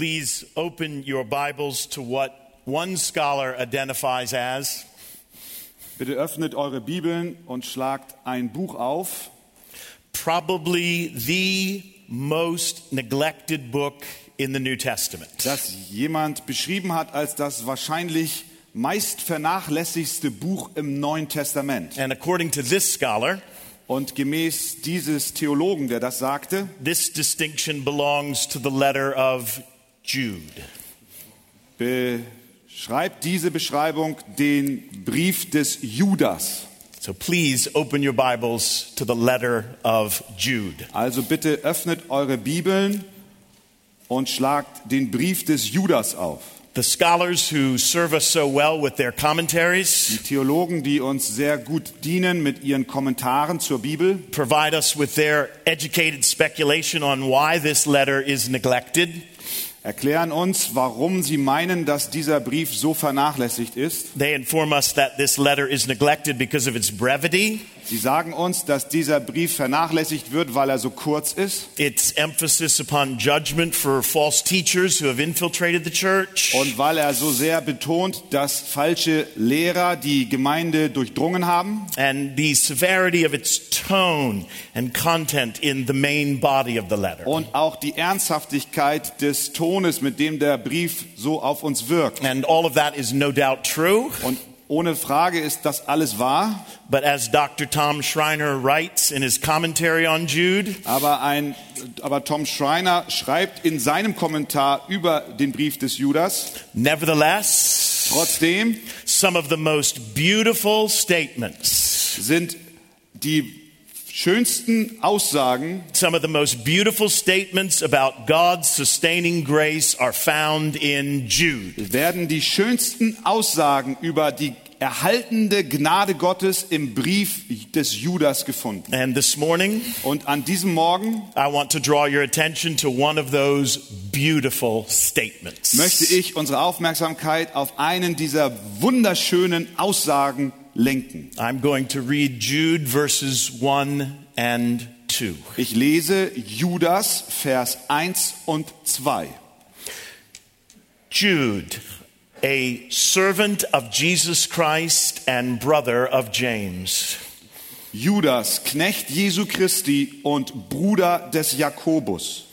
Please open your Bibles to what one scholar identifies as Bitte öffnet eure Bibeln und schlagt ein Buch auf. probably the most neglected book in the New Testament. das jemand beschrieben hat als das wahrscheinlich meist vernachlässigste Buch im Neuen Testament. And according to this scholar, Und gemäß dieses Theologen, der das sagte, this distinction belongs to the letter of Jude. beschreibt diese Beschreibung den Brief des Judas. So please open your Bibles to the letter of Jude. Also bitte öffnet eure Bibeln und schlagt den Brief des Judas auf. The scholars who serve us so well with their commentaries, Die Theologen, die uns sehr gut dienen mit ihren Kommentaren zur Bibel, provide us with their educated speculation on why this letter is neglected. Erklären uns, warum sie meinen, dass dieser Brief so vernachlässigt ist. They inform us that this letter is neglected because of its brevity, Sie sagen uns, dass dieser Brief vernachlässigt wird, weil er so kurz ist its emphasis upon judgment for false teachers who have infiltrated the church, und weil er so sehr betont, dass falsche Lehrer die Gemeinde durchdrungen haben and the severity of its tone and content in the main body of the letter. und auch die Ernsthaftigkeit des Tones, mit dem der Brief so auf uns wirkt. And all of that is no doubt true. Und ohne Frage ist das alles wahr, But as Dr. Tom Schreiner writes in his commentary on Jude, aber, ein, aber Tom Schreiner schreibt in seinem Kommentar über den Brief des Judas, nevertheless, trotzdem some of the most beautiful statements, sind die schönsten Aussagen, some of the most beautiful statements about God's sustaining grace are found in Jude. werden die schönsten Aussagen über die erhaltende Gnade Gottes im Brief des Judas gefunden. And this morning, Und an diesem Morgen I want to draw your attention to one of those beautiful statements. möchte ich unsere Aufmerksamkeit auf einen dieser wunderschönen Aussagen lenken. I'm going to read Jude verses 1 and 2. Ich lese Judas Vers 1 und 2. Jude, a servant of Jesus Christ and brother of James. Judas, Knecht Jesu Christi und Bruder des Jakobus,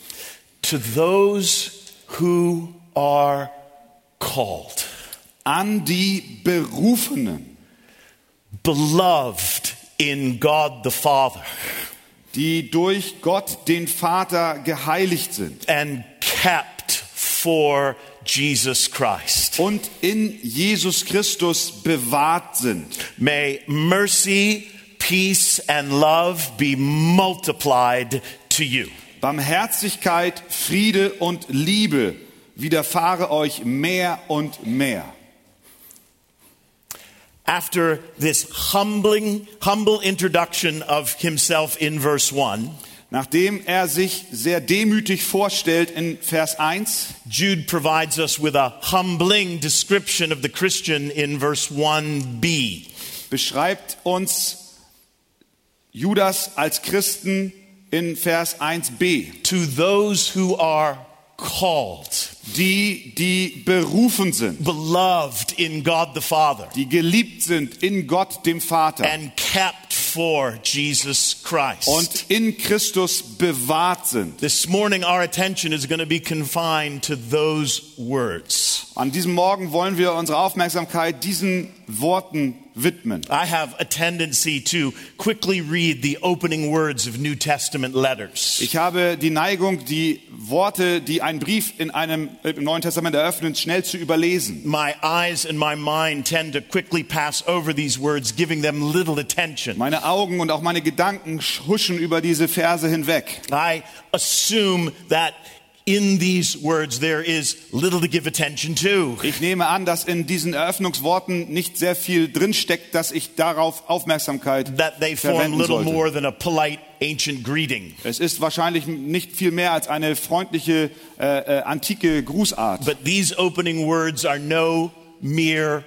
To those who are called, an die Berufenen, beloved in God the Father, die durch Gott den Vater geheiligt sind and kept for Jesus Christ. und in Jesus Christus bewahrt sind. May mercy, peace, and love be multiplied to you. Barmherzigkeit, Friede und Liebe widerfahre euch mehr und mehr. After this humbling, humble introduction of himself in verse 1, Nachdem er sich sehr demütig vorstellt in Vers 1, Jude provides us with a humbling description of the Christian in verse 1b. beschreibt uns Judas als Christen in Vers 1b, To those who are called, die, die berufen sind, beloved in God the Father, die geliebt sind in Gott dem Vater and kept for Jesus Christ. und in Christus bewahrt sind. this morning, our attention is going to be confined to those words. An diesem Morgen wollen wir unsere Aufmerksamkeit diesen Worten widmen. I have a tendency to quickly read the opening words of New Testament letters. Ich habe die Neigung, die Worte, die ein Brief in einem, äh, im Neuen Testament eröffnet, schnell zu überlesen. My eyes and my mind tend to quickly pass over these words, giving them little attention. Meine Augen und auch meine Gedanken huschen über diese Verse hinweg. I assume that in these words there is little to give attention to. Ich nehme an, dass in diesen Eröffnungsworten nicht sehr viel drinsteckt, dass ich darauf Aufmerksamkeit That they form verwenden little sollte. more than a polite ancient greeting. Es ist wahrscheinlich nicht viel mehr als eine freundliche äh, äh, antike Grußart. But these opening words are no mere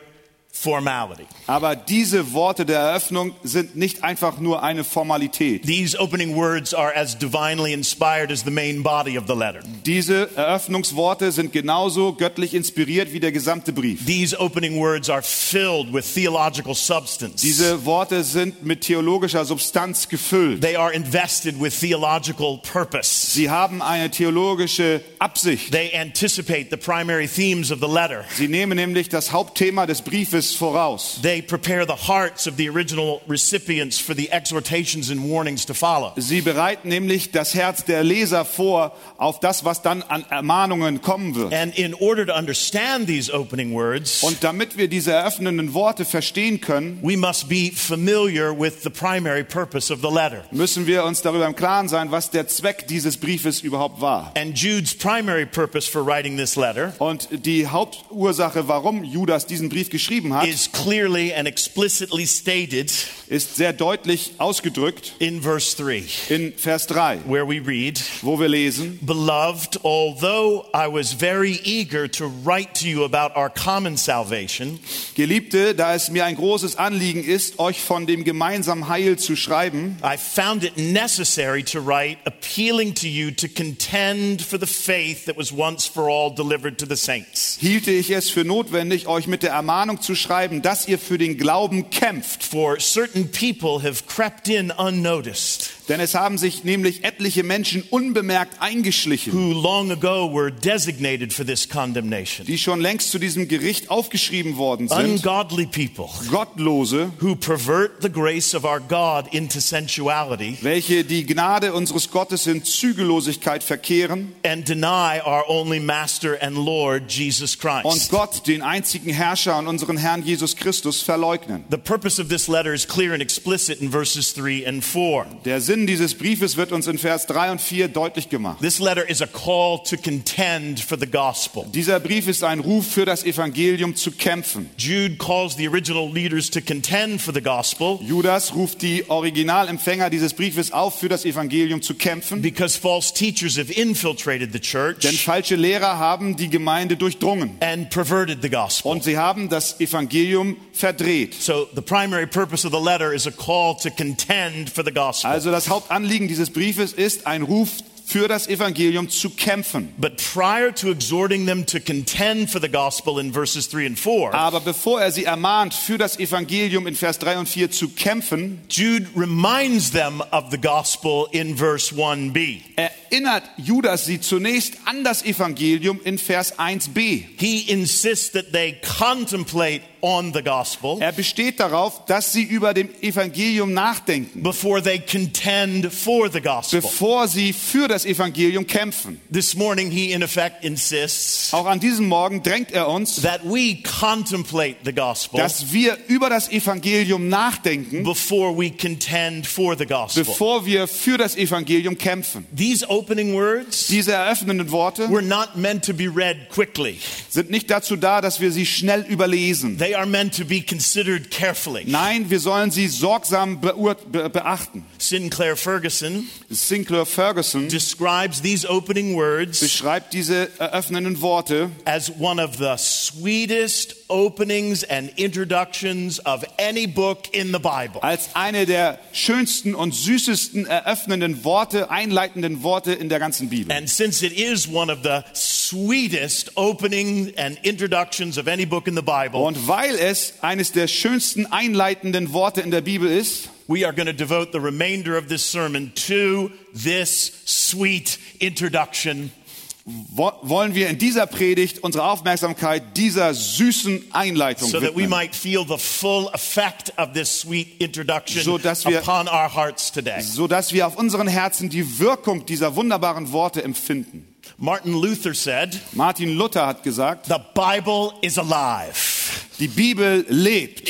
formality. Aber diese Worte der Eröffnung sind nicht einfach nur eine Formalität. These opening words are as divinely inspired as the main body of the letter. Diese Eröffnungsworte sind genauso göttlich inspiriert wie der gesamte Brief. These opening words are filled with theological substance. Diese Worte sind mit theologischer Substanz gefüllt. They are invested with theological purpose. Sie haben eine theologische Absicht. They anticipate the primary themes of the letter. Sie nehmen nämlich das Hauptthema des Briefes voraus. They prepare the hearts of the original recipients for the exhortations and warnings to follow. Sie bereiten nämlich das Herz der Leser vor auf das, was dann an Ermahnungen kommen wird. And in order to understand these opening words, Und damit wir diese eröffnenden Worte verstehen können, we must be familiar with the primary purpose of the letter. müssen wir uns darüber im Klaren sein, was der Zweck dieses Briefes überhaupt war. And Jude's primary purpose for writing this letter Und die Hauptursache, warum Judas diesen Brief geschrieben hat, is clearly and explicitly stated ist sehr deutlich ausgedrückt in verse 3, in Vers 3, where we read, wo wir lesen, Beloved, although I was very eager to write to you about our common salvation, Geliebte, da es mir ein großes Anliegen ist, euch von dem gemeinsamen Heil zu schreiben, I found it necessary to write, appealing to you to contend for the faith that was once for all delivered to the saints. hielte ich es für notwendig, euch mit der Ermahnung zu schreiben, dass ihr für den Glauben kämpft. For certain people have crept in unnoticed, Denn es haben sich nämlich etliche Menschen unbemerkt eingeschlichen, die schon längst zu diesem Gericht aufgeschrieben worden sind. Gottlose, welche die Gnade unseres Gottes in Zügellosigkeit verkehren und. Gott, den einzigen Herrscher und unseren Herrn Jesus Christus, verleugnen. The purpose of this letter is clear and explicit in verses 3 and 4. Der Sinn dieses Briefes wird uns in Vers 3 und 4 deutlich gemacht. This letter is a call to contend for the gospel. Dieser Brief ist ein Ruf für das Evangelium zu kämpfen. Jude calls the original leaders to contend for the gospel Judas ruft die Originalempfänger dieses Briefes auf, für das Evangelium zu kämpfen, because false teachers have infiltrated the denn church falsche Lehrer haben die Gemeinde durchdrungen and perverted the gospel. und sie haben das Evangelium verdreht. So the primary purpose of the letter is a call to contend for the gospel. Also das Hauptanliegen dieses Briefes ist ein Ruf für das Evangelium zu kämpfen. But prior to exhorting them to contend for the gospel in verses 3 and 4, Aber bevor er sie ermahnt, für das Evangelium in Vers 3 und 4 zu kämpfen, Jude reminds them of the gospel in verse 1b. erinnert Judas sie zunächst an das Evangelium in Vers 1b. He insists that they contemplate on the gospel Er besteht darauf, dass sie über dem Evangelium nachdenken, before they contend for the gospel. bevor sie für das Evangelium kämpfen. This morning, he in effect insists Auch an diesem Morgen drängt er uns, that we contemplate the gospel dass wir über das Evangelium nachdenken, before we contend for the gospel. bevor wir für das Evangelium kämpfen. These opening words Diese eröffnenden Worte were not meant to be read quickly. sind nicht dazu da, dass wir sie schnell überlesen. They are meant to be considered carefully. Nein, wir sollen sie sorgsam be beachten. Sinclair Ferguson Sinclair Ferguson describes these opening words beschreibt diese eröffnenden Worte as one of the sweetest openings and introductions of any book in the Bible. als eine der schönsten und süßesten eröffnenden Worte, einleitenden Worte in der ganzen Bibel. And since it is one of the sweetest opening and introductions of any book in the Bible, Und weil es eines der schönsten einleitenden Worte in der Bibel ist, we are going to devote the remainder of this sermon to this sweet introduction wo wollen wir in dieser Predigt unsere Aufmerksamkeit dieser süßen Einleitung so that we widmen, might feel the full effect of this sweet introduction So dass wir- upon our hearts today. sodass wir auf unseren Herzen die Wirkung dieser wunderbaren Worte empfinden. Martin Luther said, Martin Luther hat gesagt, The Bible is alive. Die Bibel lebt.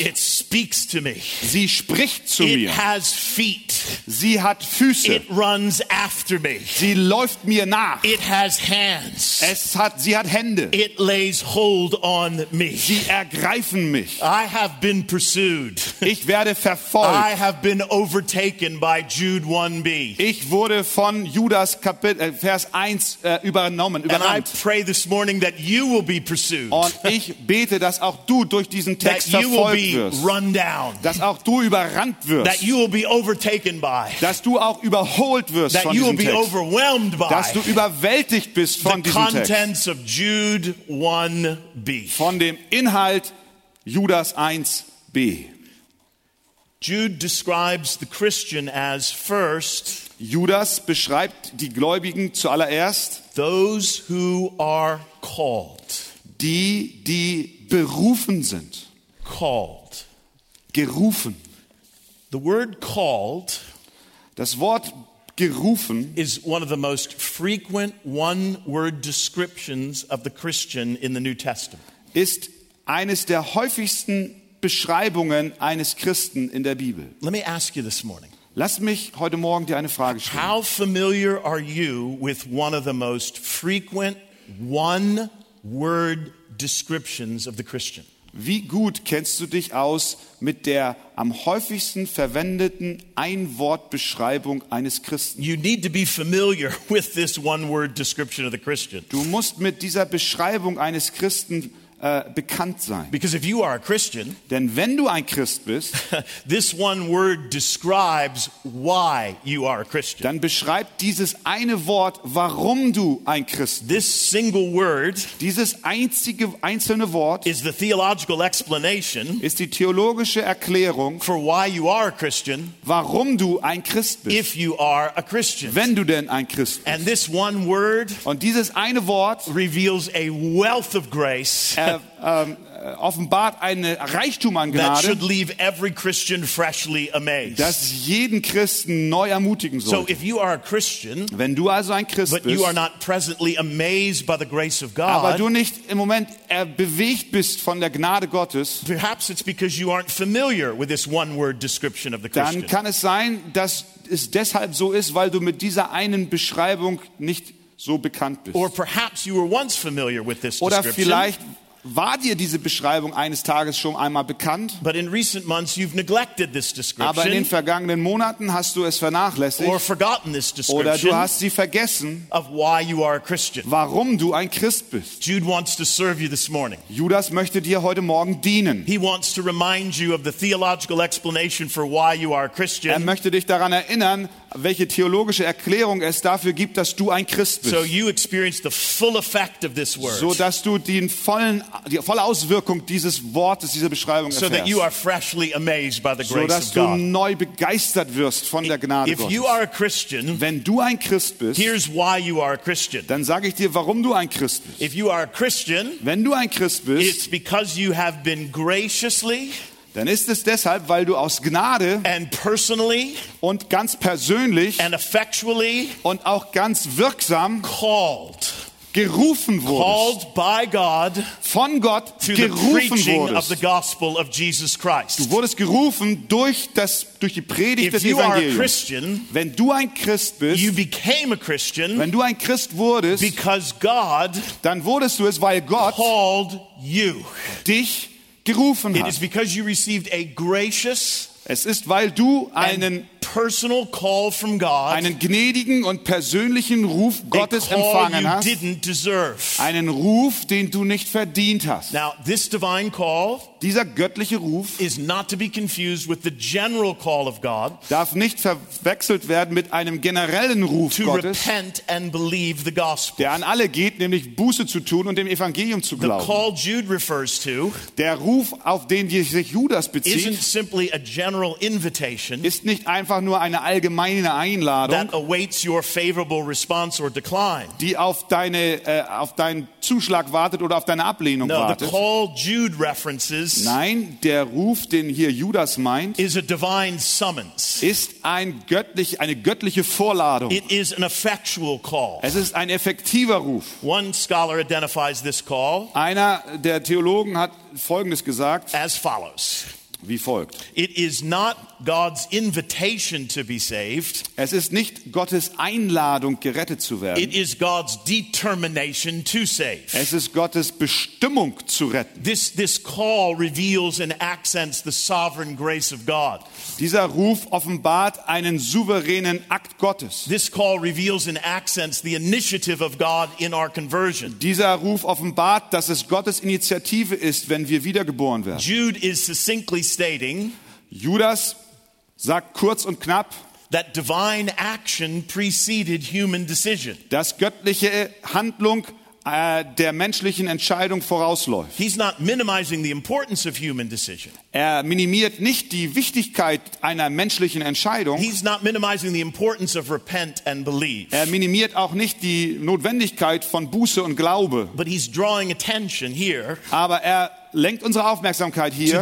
Speaks to me. Sie spricht zu It mir. has feet. Sie hat Füße. It runs after me. Sie läuft mir nach. It has hands. Es hat, sie hat Hände. It lays hold on me. Sie ergreifen mich. I have been pursued. Ich werde verfolgt. I have been overtaken by Jude 1b. Ich wurde von Judas Kapitel, äh, Vers 1 äh, übernommen, And I überrannt. pray this morning that you will be pursued. Und ich bete, dass auch du durch diesen Text verfolgt wirst. Run down. Dass auch du überrannt That wirst. you will be overtaken by. Dass du auch überholt wirst That von you will be Text. overwhelmed Dass du by überwältigt bist the von Text. contents of Jude 1b. Von dem Inhalt Judas 1b. Jude describes the Christian as first Judas beschreibt die Gläubigen zuallererst, those who are called. die, die berufen sind. Called. Gerufen. The word called Das Wort gerufen is one of the most frequent one word descriptions of the Christian in the New Testament. ist eines der häufigsten Beschreibungen eines Christen in der Bibel. Let me ask you this morning Lass mich heute Morgen dir eine Frage stellen. how familiar are you with one of the most frequent one word descriptions of the Christian? Wie gut kennst du dich aus mit der am häufigsten verwendeten Einwortbeschreibung eines Christen? You need to be familiar with this one word description of the Christian. Du musst mit dieser Beschreibung eines Christen äh, bekannt sein. Because if you are a Christian, Denn wenn du ein Christ bist, this one word describes why you are a Christian. dann beschreibt dieses eine Wort, warum du ein Christ bist. This single word Dieses einzige einzelne Wort is the theological explanation ist die theologische Erklärung, for why you are a Christian warum du ein Christ bist. if you are a Christian. Wenn du denn ein Christ bist. And this one word Und dieses eine Wort reveals a wealth of grace er äh, ähm, äh, offenbart einen Reichtum an that Gnade, should leave every Christian freshly amazed. das jeden Christen neu ermutigen So sollte. if you are a Christian, Wenn du also ein Christ but bist, you are not presently amazed by the grace of aber du God, nicht im Moment äh, bewegt bist von der Gnade Gottes, perhaps it's because you aren't familiar with this one word description of the dann Christian. kann es sein, dass es deshalb so ist, weil du mit dieser einen Beschreibung nicht so bekannt bist. Or perhaps you were once familiar with this Oder description. vielleicht war dir diese Beschreibung eines Tages schon einmal bekannt, But in recent months, you've neglected this aber in den description vergangenen Monaten hast du es or vernachlässigt forgotten this oder du description hast sie vergessen, of why you are a Christian. warum du ein Christ bist. Jude wants to serve you this morning. Judas möchte dir heute Morgen dienen. He wants to remind you of the theological explanation for why you are a Er Christian möchte dich daran erinnern, welche theologische Erklärung es dafür gibt, dass du ein Christ so bist, you experience the full effect of this word so dass du den vollen, die volle Auswirkung dieses Wortes, dieser Beschreibung so that you erfährst, are freshly amazed by the so dass du neu begeistert wirst von der Gnade If you Gottes. are a Christian, Wenn du ein Christ bist, here's why you are a Christian. dann sage ich dir, warum du ein Christ bist. If you are a Christian, Wenn du ein Christ bist, it's because you have been graciously dann ist es deshalb, weil du aus Gnade and personally und ganz persönlich und auch ganz wirksam called. Gerufen wurdest. Called by God Von Gott through the gerufen preaching of the wurdest. gospel of Jesus Christ. Du wurdest gerufen durch, das, durch die Predigt If des you are a Evangeliums. Christian, Wenn du ein Christ bist, you became a Christian wenn du ein Christ wurdest, because God dann wurdest du es, weil Gott called you. dich gerufen It is hat. because you received a gracious Es ist, weil du einen, personal call from God, einen gnädigen und persönlichen Ruf Gottes empfangen hast. Einen Ruf, den du nicht verdient hast. Now, this divine call Dieser göttliche Ruf is not to be confused with the general call of God darf nicht verwechselt werden mit einem generellen Ruf to Gottes, repent and believe the gospel. der an alle geht, nämlich Buße zu tun und dem Evangelium zu The glauben. call Jude refers to Der Ruf, auf den sich Judas isn't bezieht, simply a general invitation ist nicht einfach nur eine allgemeine Einladung, that awaits your favorable response or decline. die auf, deine, äh, auf deinen Zuschlag wartet oder auf deine Ablehnung No, wartet. Nein, der Ruf, den hier Judas meint, ist ein göttlich, eine göttliche Vorladung. It is an effectual call. Es ist ein effektiver Ruf. One scholar identifies this call Einer der Theologen hat Folgendes gesagt. as follows wie folgt. It is not God's invitation to be saved. Es ist nicht Gottes Einladung, gerettet zu werden. It is God's determination to save. Es ist Gottes Bestimmung zu retten. This, this call reveals and accents the sovereign grace of God. Dieser Ruf offenbart einen souveränen Akt Gottes. This call reveals and accents the initiative of God in our conversion. Dieser Ruf offenbart, dass es Gottes Initiative ist, wenn wir wiedergeboren werden. Jude is succinctly stating Judas sagt kurz und knapp, that divine action preceded human decision. dass göttliche Handlung äh, der menschlichen Entscheidung vorausläuft. He's not minimizing the importance of human decision. Er minimiert nicht die Wichtigkeit einer menschlichen Entscheidung. He's not minimizing the importance of repent and believe. Er minimiert auch nicht die Notwendigkeit von Buße und Glaube. But he's drawing attention here Aber er lenkt unsere Aufmerksamkeit hier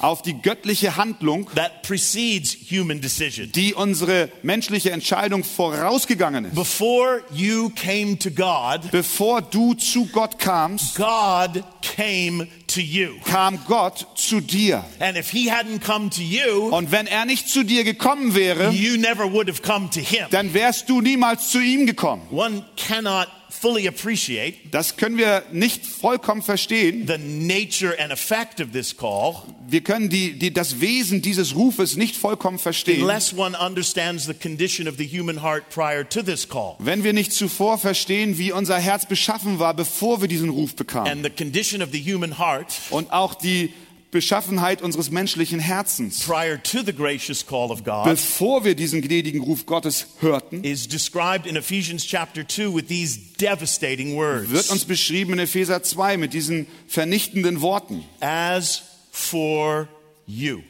auf die göttliche Handlung, that precedes human decision. die unsere menschliche Entscheidung vorausgegangen ist. Before you came to God, Bevor du zu Gott kamst, God came to you. kam Gott zu dir. And if he hadn't come to you, Und wenn er nicht zu dir gekommen wäre, you never would have come to him. dann wärst du niemals zu ihm gekommen. One cannot fully appreciate Das können wir nicht vollkommen verstehen. the nature and effect of this call Wir können die, die, das Wesen dieses Rufes nicht vollkommen verstehen, unless one understands the condition of the human heart prior to this call. wenn wir nicht zuvor verstehen, wie unser Herz beschaffen war, bevor wir diesen Ruf bekamen. And the condition of the human heart Und auch die Beschaffenheit unseres menschlichen Herzens. prior to the gracious call of God Bevor wir diesen gnädigen Ruf Gottes hörten, is described in Ephesians chapter 2 with these devastating wird uns words. beschrieben in Epheser 2 mit diesen vernichtenden Worten. As for you,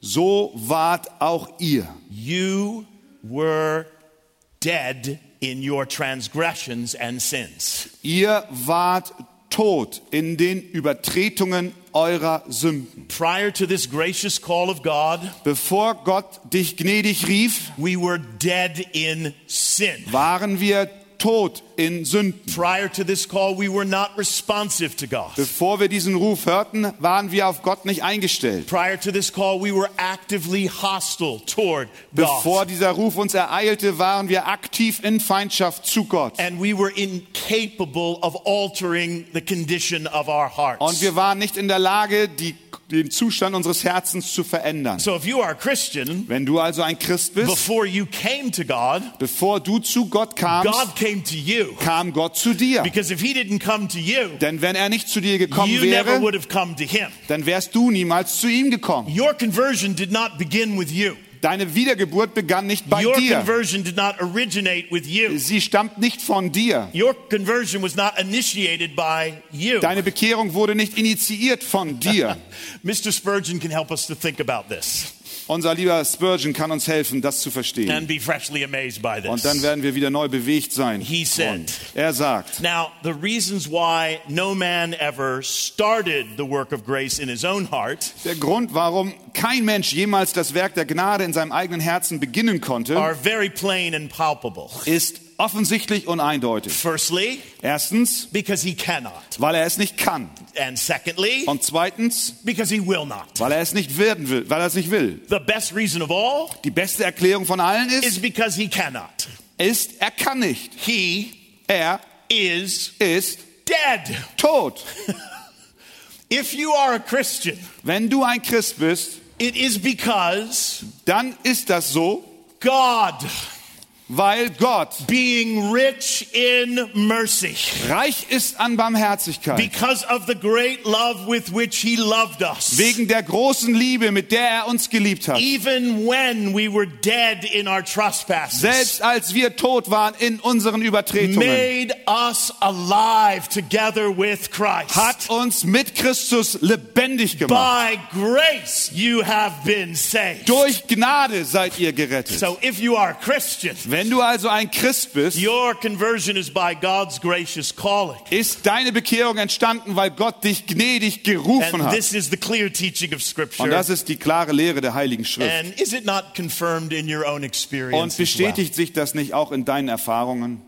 So wart auch ihr. you were dead in your transgressions and sins. Ihr wart tot in den Übertretungen eurer Sünden. Prior to this gracious call of God, Bevor Gott dich gnädig rief, we were dead in sin. waren wir tot in Sünden. Prior to this call, we were not responsive to God. Bevor wir diesen Ruf hörten, waren wir auf Gott nicht eingestellt. Prior to this call, we were actively hostile toward Bevor God. dieser Ruf uns ereilte, waren wir aktiv in Feindschaft zu Gott. And we were incapable of altering the condition of our Und hearts. wir waren nicht in der Lage, die, den Zustand unseres Herzens zu verändern. So if you are a Christian, Wenn du also ein Christ bist, before you came to God, bevor du zu Gott kamst, God came to you. kam Gott zu dir. Because if he didn't come to you, Denn wenn er nicht zu dir gekommen you never wäre, would have come to him. dann wärst du niemals zu ihm gekommen. Your conversion did not begin with you. Deine Wiedergeburt begann nicht bei Your dir. conversion did not originate with you. Sie stammt nicht von dir. Your conversion was not initiated by you. Deine Bekehrung wurde nicht initiiert von dir. Mr. Spurgeon can help us to think about this Unser lieber Spurgeon kann uns helfen, das zu verstehen. and be freshly amazed by Und dann this. werden wir wieder neu bewegt sein. He said, Er sagt, Now, the reasons why no man ever started the work of grace in his own heart der Grund, warum kein Mensch jemals das Werk der Gnade in seinem eigenen Herzen beginnen konnte, are very plain and palpable. ist offensichtlich und eindeutig. Firstly, Erstens, because he cannot. weil er es nicht kann. And secondly, Und zweitens, because he will not. weil er es nicht werden will, weil er es nicht will. The best reason of all Die beste Erklärung von allen is ist, because he cannot. ist, er kann nicht. He Er is ist dead. tot. If you are a Christian, Wenn du ein Christ bist, it is because dann ist das so, God, weil Gott being rich in mercy, reich ist an Barmherzigkeit. because of the great love with which he loved us, Wegen der großen Liebe, mit der er uns geliebt hat. even when we were dead in our trespasses, Selbst als wir tot waren in unseren Übertretungen, made us alive together with Christ. hat uns mit Christus lebendig gemacht. By grace you have been saved. Durch Gnade seid ihr gerettet. So if you are a Christian, Wenn du also ein Christ bist, your conversion is by God's gracious calling. ist deine Bekehrung entstanden, weil Gott dich gnädig gerufen And hat. this is the clear teaching of Und Scripture. das ist die klare Lehre der Heiligen Schrift. And is it not confirmed in your own Und experience? well? bestätigt sich das nicht auch in deinen Erfahrungen?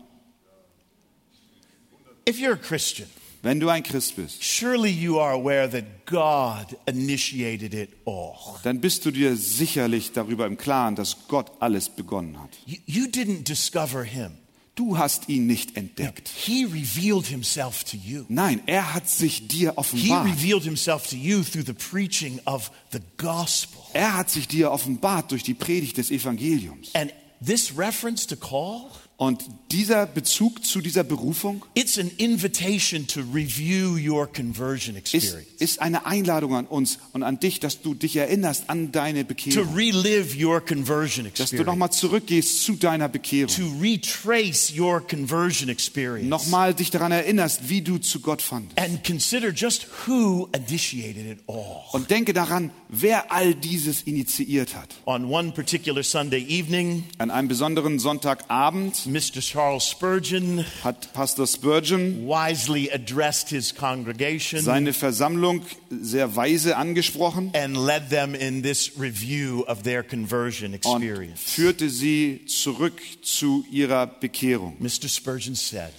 If you're a Christian, Wenn du ein Christ bist, surely you are aware that God initiated it all. dann bist du dir sicherlich darüber im Klaren, dass Gott alles begonnen hat. You, you didn't discover him. Du hast ihn nicht entdeckt. He revealed himself to you. Nein, er hat sich dir He offenbart. revealed himself to you through the preaching of the gospel. Er hat sich dir offenbart durch die Predigt des Evangeliums. And this reference to call, Und dieser Bezug zu dieser Berufung it's an invitation to review your conversion ist, experience. ist eine Einladung an uns und an dich, dass du dich erinnerst an deine Bekehrung. relive your conversion Dass du nochmal zurückgehst zu deiner Bekehrung. To retrace your conversion experience. Nochmal dich daran erinnerst, wie du zu Gott fandest. And consider just who initiated it all. Und denke daran, wer all dieses initiiert hat. On one particular Sunday evening, An einem besonderen Sonntagabend Mr. Charles Spurgeon hat Pastor Spurgeon wisely addressed his congregation seine Versammlung sehr weise angesprochen and led them in this review of their conversion und experience. führte sie zurück zu ihrer Bekehrung. Mr. Spurgeon said,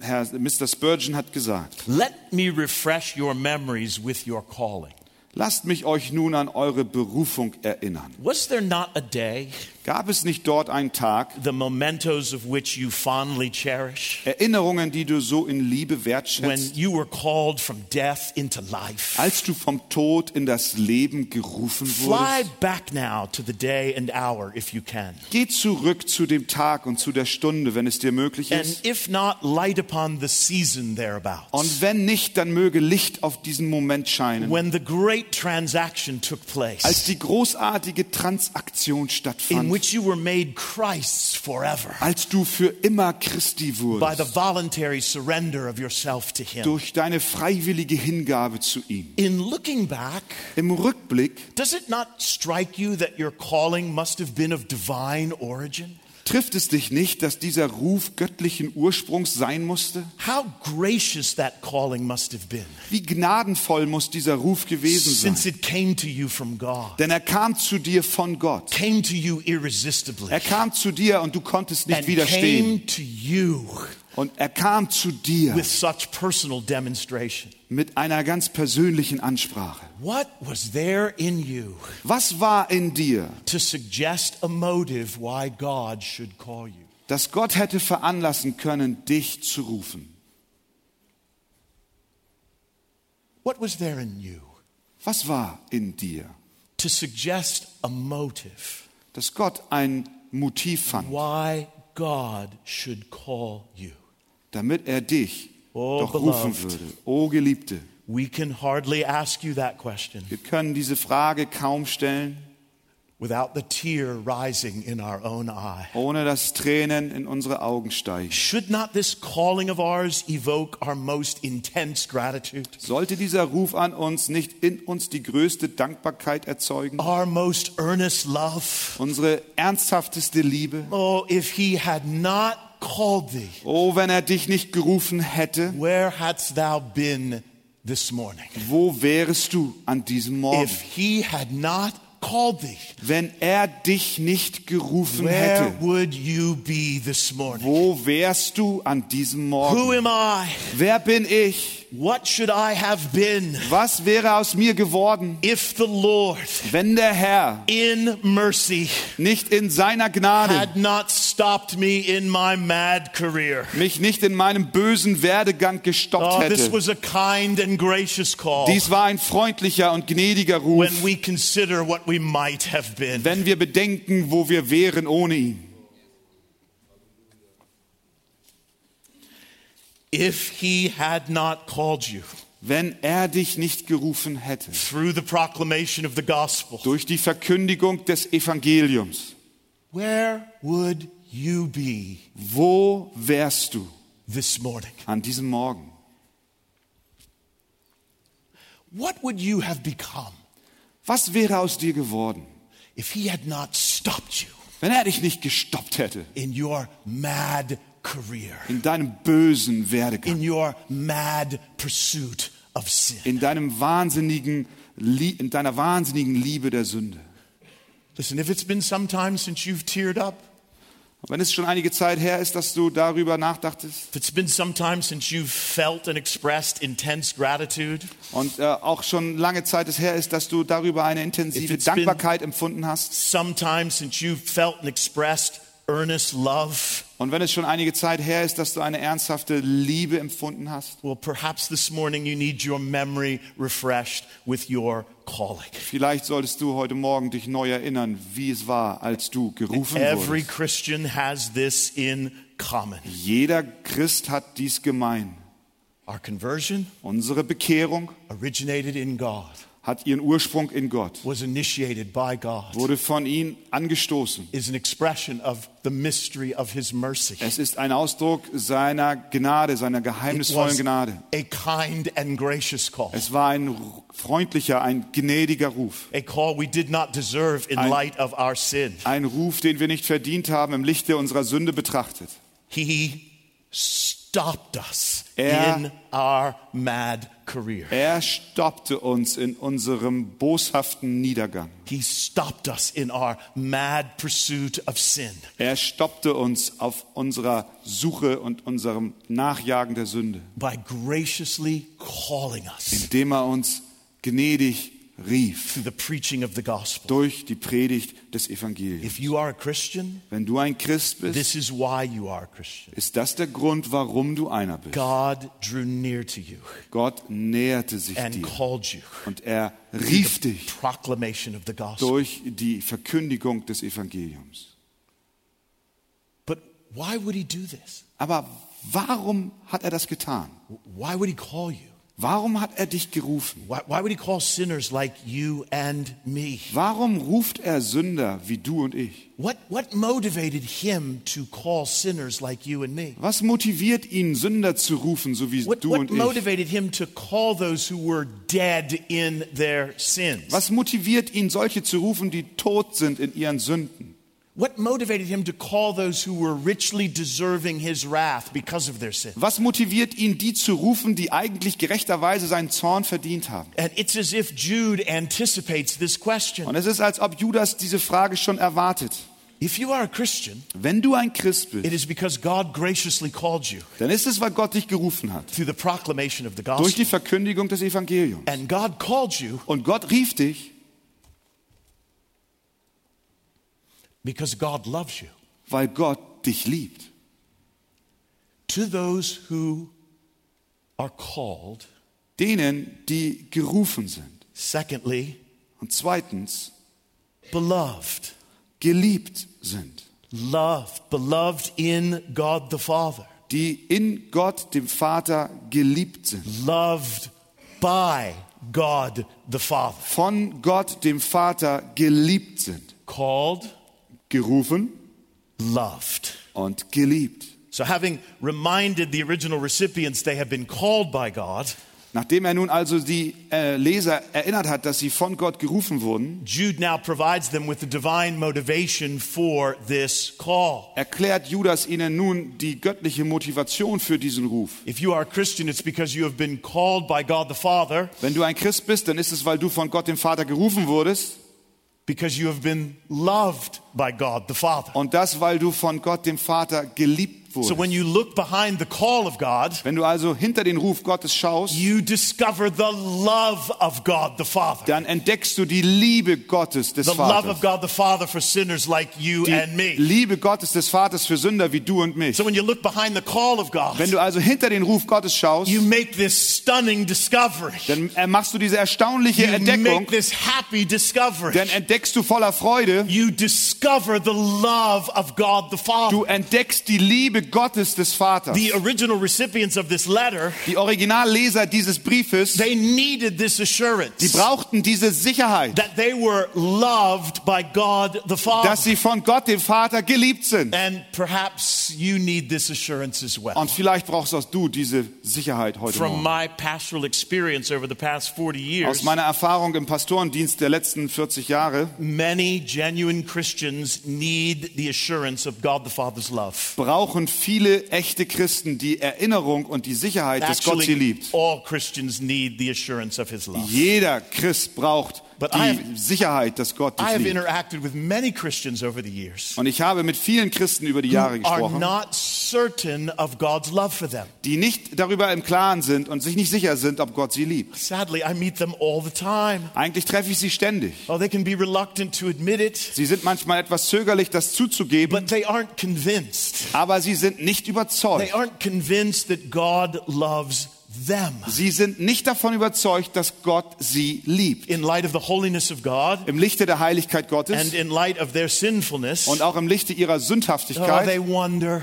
Herr, Mr. Spurgeon hat gesagt, Let me refresh your memories with your calling. lasst mich euch nun an eure Berufung erinnern. Was there not a day, Gab es nicht dort einen Tag, the mementos of which you fondly cherish, Erinnerungen, die du so in Liebe when wertschätzt, you were called from death into life? als du vom Tod in das Leben gerufen Fly wurdest? back now to the day and hour if you can. Geh zurück zu dem Tag und zu der Stunde, wenn es dir möglich And ist. if not, light upon the season thereabouts. Und wenn nicht, dann möge Licht auf diesen Moment scheinen, When the great transaction took place, als die großartige Transaktion stattfand, which you were made Christ's forever als du für immer Christi by the voluntary surrender of yourself to Him. durch deine freiwillige Hingabe zu ihm. In looking back, Im Rückblick does it not strike you that your calling must have been of divine origin? Trifft es dich nicht, dass dieser Ruf göttlichen Ursprungs sein musste? How gracious that calling must have been, Wie gnadenvoll muss dieser Ruf gewesen since sein? it came to you from God, Denn er kam zu dir von Gott. came to you irresistibly, Er kam zu dir und du konntest nicht and widerstehen. came to you Und er kam zu dir with such personal demonstration. Mit einer ganz persönlichen Ansprache. What was there in you Was war in dir, to suggest a motive why God should call you? das Gott hätte veranlassen können, dich zu rufen? What was there in you Was war in dir, to suggest a motive dass Gott ein Motiv fand, why God should call you? damit er dich Oh, doch rufen beloved. würde? O Geliebte, We can hardly ask you that question wir können diese Frage kaum stellen, without the tear rising in our own eye. ohne dass Tränen in unsere Augen steigen. Should not this calling of ours evoke our most intense gratitude, Sollte dieser Ruf an uns nicht in uns die größte Dankbarkeit erzeugen? our most earnest love? Unsere ernsthafteste Liebe? Oh, if he had not Oh, wenn er dich nicht gerufen hätte, where hadst thou been this morning? wo wärest du an diesem Morgen? If he had not called thee, Wenn er dich nicht gerufen where hätte, would you be this morning? wo wärst du an diesem Who Morgen? am I? Wer bin ich? What should I have been Was wäre aus mir geworden, if the Lord, wenn der Herr in mercy, nicht in seiner Gnade had not stopped me in my mad career? mich nicht in meinem bösen Werdegang gestoppt Oh, this hätte? was a kind and gracious call Dies war ein freundlicher und gnädiger Ruf, when we consider what we might have been. wenn wir bedenken, wo wir wären ohne ihn. If he had not called you Wenn er dich nicht gerufen hätte, through the proclamation of the gospel, durch die Verkündigung des Evangeliums, where would you be wo wärst du this morning? an diesem Morgen? What would you have become Was wäre aus dir geworden, if he had not stopped you wenn er dich nicht gestoppt hätte in your mad career, in deinem bösen Werdegang, in your mad pursuit of sin? in deinem wahnsinnigen, in deiner wahnsinnigen Liebe der Sünde? Listen, if it's been some time since you've teared up, wenn es schon einige Zeit her ist, dass du darüber nachdachtest if it's been some time since you've felt and expressed intense gratitude, und äh, auch schon lange Zeit es her ist, dass du darüber eine intensive Dankbarkeit empfunden hast sometime since you've felt and expressed earnest love, und wenn es schon einige Zeit her ist, dass du eine ernsthafte Liebe empfunden hast, well, perhaps this morning you need your memory refreshed with your calling. vielleicht solltest du heute Morgen dich neu erinnern, wie es war, als du gerufen Every wurdest. Christian has this in common. Jeder Christ hat dies gemein. Our conversion Unsere Bekehrung originated in God, hat ihren Ursprung in Gott, was initiated by God, wurde von ihm angestoßen. is an expression of the mystery of His mercy. Es ist ein Ausdruck seiner Gnade, seiner geheimnisvollen was Gnade. a kind and gracious call, Es war ein freundlicher, ein gnädiger Ruf. a call we did not deserve in Ein- light of our sin. Ein Ruf, den wir nicht verdient haben, im Lichte unserer Sünde betrachtet. He stopped us Er- in our mad career. Er stoppte uns in unserem boshaften Niedergang. He stopped us in our mad pursuit of sin. Er stoppte uns auf unserer Suche und unserem Nachjagen der Sünde, by graciously calling us indem er uns gnädig rief through the preaching of the gospel. durch die Predigt des Evangeliums. If you are a Christian, Wenn du ein Christ bist, this is why you are a Christian. ist das der Grund, warum du einer bist. God drew near to you Gott näherte sich and dir called you und er rief dich proclamation of the gospel. durch die Verkündigung des Evangeliums. But why would he do this? Aber warum hat er das getan? Why would he call you? Warum hat er dich gerufen? Why, why would he call sinners like you and me? Warum ruft er Sünder wie du und ich? What, what motivated him to call sinners like you and me? Was motiviert ihn, Sünder zu rufen, so wie What, du what und ich? motivated him to call those who were dead in their sins? Was motiviert ihn, solche zu rufen, die tot sind in ihren Sünden? What motivated him to call those who were richly deserving his wrath because of their sin? Was motiviert ihn, die zu rufen, die eigentlich gerechterweise seinen Zorn verdient haben? And it's as if Jude anticipates this question. Und es ist, als ob Judas diese Frage schon erwartet. If you are a Christian, Wenn du ein Christ bist, it is because God graciously called you dann ist es, weil Gott dich gerufen hat. through the proclamation of the Durch gospel. die Verkündigung des Evangeliums. And God called you Und Gott rief dich, because God loves you. weil Gott dich liebt. To those who are called, Denen, die gerufen sind. secondly, Und zweitens, beloved. geliebt sind. Loved, beloved in God the Father. Die in Gott, dem Vater, geliebt sind. Loved by God the Father. Von Gott, dem Vater, geliebt sind. Called, Gerufen loved. und geliebt. So, having reminded the original recipients they have been called by God, Nachdem er nun also die äh, Leser erinnert hat, dass sie von Gott gerufen wurden, Jude now provides them with the divine motivation for this call. erklärt Judas ihnen nun die göttliche Motivation für diesen Ruf. If you are a Christian, it's because you have been called by God the Father, Wenn du ein Christ bist, dann ist es, weil du von Gott dem Vater gerufen wurdest because you have been loved by God the Father. und das, weil du von Gott dem Vater geliebt So, when you look behind the call of God, Wenn du also hinter den Ruf Gottes schaust, you discover the love of God the Father. dann entdeckst du die Liebe Gottes des The love of God the Father for sinners like you and Die me. Liebe Gottes des Vaters für Sünder wie du und mich. So, when you look behind the call of God, Wenn du also hinter den Ruf Gottes schaust, you make this stunning discovery. dann äh, machst du diese erstaunliche You Entdeckung, make this happy discovery. dann entdeckst du voller Freude, You discover the love of God the Father. du entdeckst die Liebe Gottes des Vaters. The original recipients of this letter, Die Originalleser dieses Briefes, they needed this assurance die brauchten diese Sicherheit, that they were loved by God the Father. dass sie von Gott, dem Vater, geliebt sind. And perhaps you need this assurance as well. Und vielleicht brauchst auch du diese Sicherheit heute From Morgen. my pastoral experience over the past 40 years, Aus meiner Erfahrung im Pastorendienst der letzten 40 Jahre many genuine Christians need the assurance of God the Father's love. brauchen viele echte Christen die Erinnerung und die Sicherheit, dass Gott sie liebt. Jeder Christ braucht But I die Sicherheit, dass Gott dich have liebt. interacted with many Christians over the years Und ich habe mit vielen Christen über die Jahre gesprochen, not certain of God's love for them. die nicht darüber im Klaren sind und sich nicht sicher sind, ob Gott sie liebt. Sadly, I meet them all the time. Eigentlich treffe ich sie ständig. Oh, they can be reluctant to admit it, Sie sind manchmal etwas zögerlich, das zuzugeben, but they aren't convinced. aber sie sind nicht They überzeugt. aren't convinced that God loves. Sie sind nicht davon überzeugt, dass Gott sie liebt. In light of the holiness of God Im Lichte der Heiligkeit and Gottes in light of their sinfulness, und auch im Lichte ihrer oh, they Sündhaftigkeit, wonder.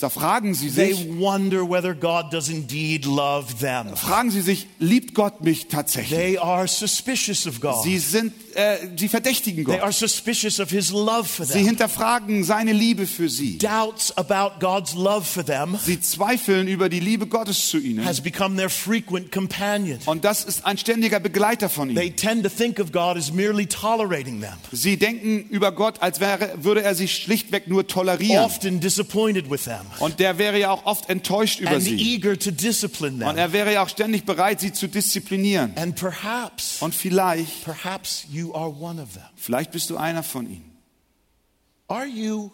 da fragen sie They sich, wonder whether God does indeed love them. fragen sie sich, liebt Gott mich tatsächlich? They are suspicious of God. Sie sind, äh, sie verdächtigen They Gott. are suspicious of His love for Sie them. hinterfragen seine Liebe für sie. Doubts about God's love for them Sie zweifeln über die Liebe Gottes zu ihnen. has become their frequent companion. Und das ist ein ständiger Begleiter von They ihnen. tend to think of God as merely tolerating them, Sie denken über Gott, als wäre, würde er sie schlichtweg nur tolerieren. often disappointed with them, Und der wäre ja auch oft enttäuscht über and sie. eager to discipline Und them. er wäre ja auch ständig bereit, sie zu disziplinieren. And perhaps, Und vielleicht, perhaps you are one of them. vielleicht bist du einer von ihnen. Are you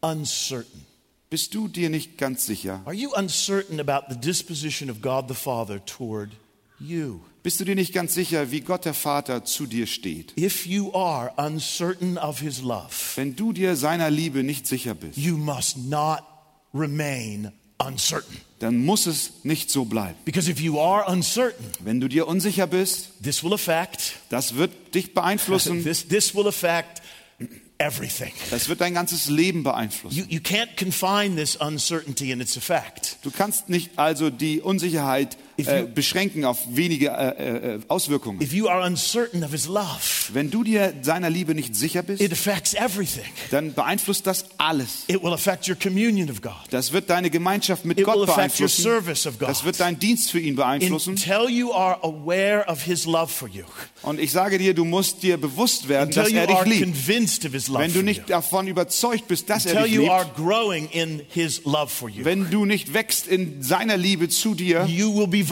uncertain? Bist du dir nicht ganz sicher? Are you uncertain about the disposition of God the Father toward you? Bist du dir nicht ganz sicher, wie Gott der Vater zu dir steht? If you are uncertain of His love, Wenn du dir seiner Liebe nicht sicher bist, you must not remain uncertain. dann muss es nicht so bleiben. Because if you are uncertain, Wenn du dir unsicher bist, this will affect, das wird dich beeinflussen, this, this will affect everything. das wird dein ganzes Leben beeinflussen. You, you can't confine this uncertainty and its effect. Du kannst nicht also die Unsicherheit äh, beschränken auf wenige äh, äh, Auswirkungen. If you are uncertain of His love, Wenn du dir seiner Liebe nicht sicher bist, it affects everything. dann beeinflusst das alles. It will affect your communion of God. Das wird deine Gemeinschaft mit It will Gott beeinflussen. service of God. Das wird deinen Dienst für ihn beeinflussen. Until you are aware of His love for you, Und ich sage dir, du musst dir bewusst werden, until dass er dich liebt. Wenn for du you, nicht davon überzeugt bist, dass er until dich you are liebt, growing in His love for you, wenn du nicht wächst in seiner Liebe zu dir, you will be.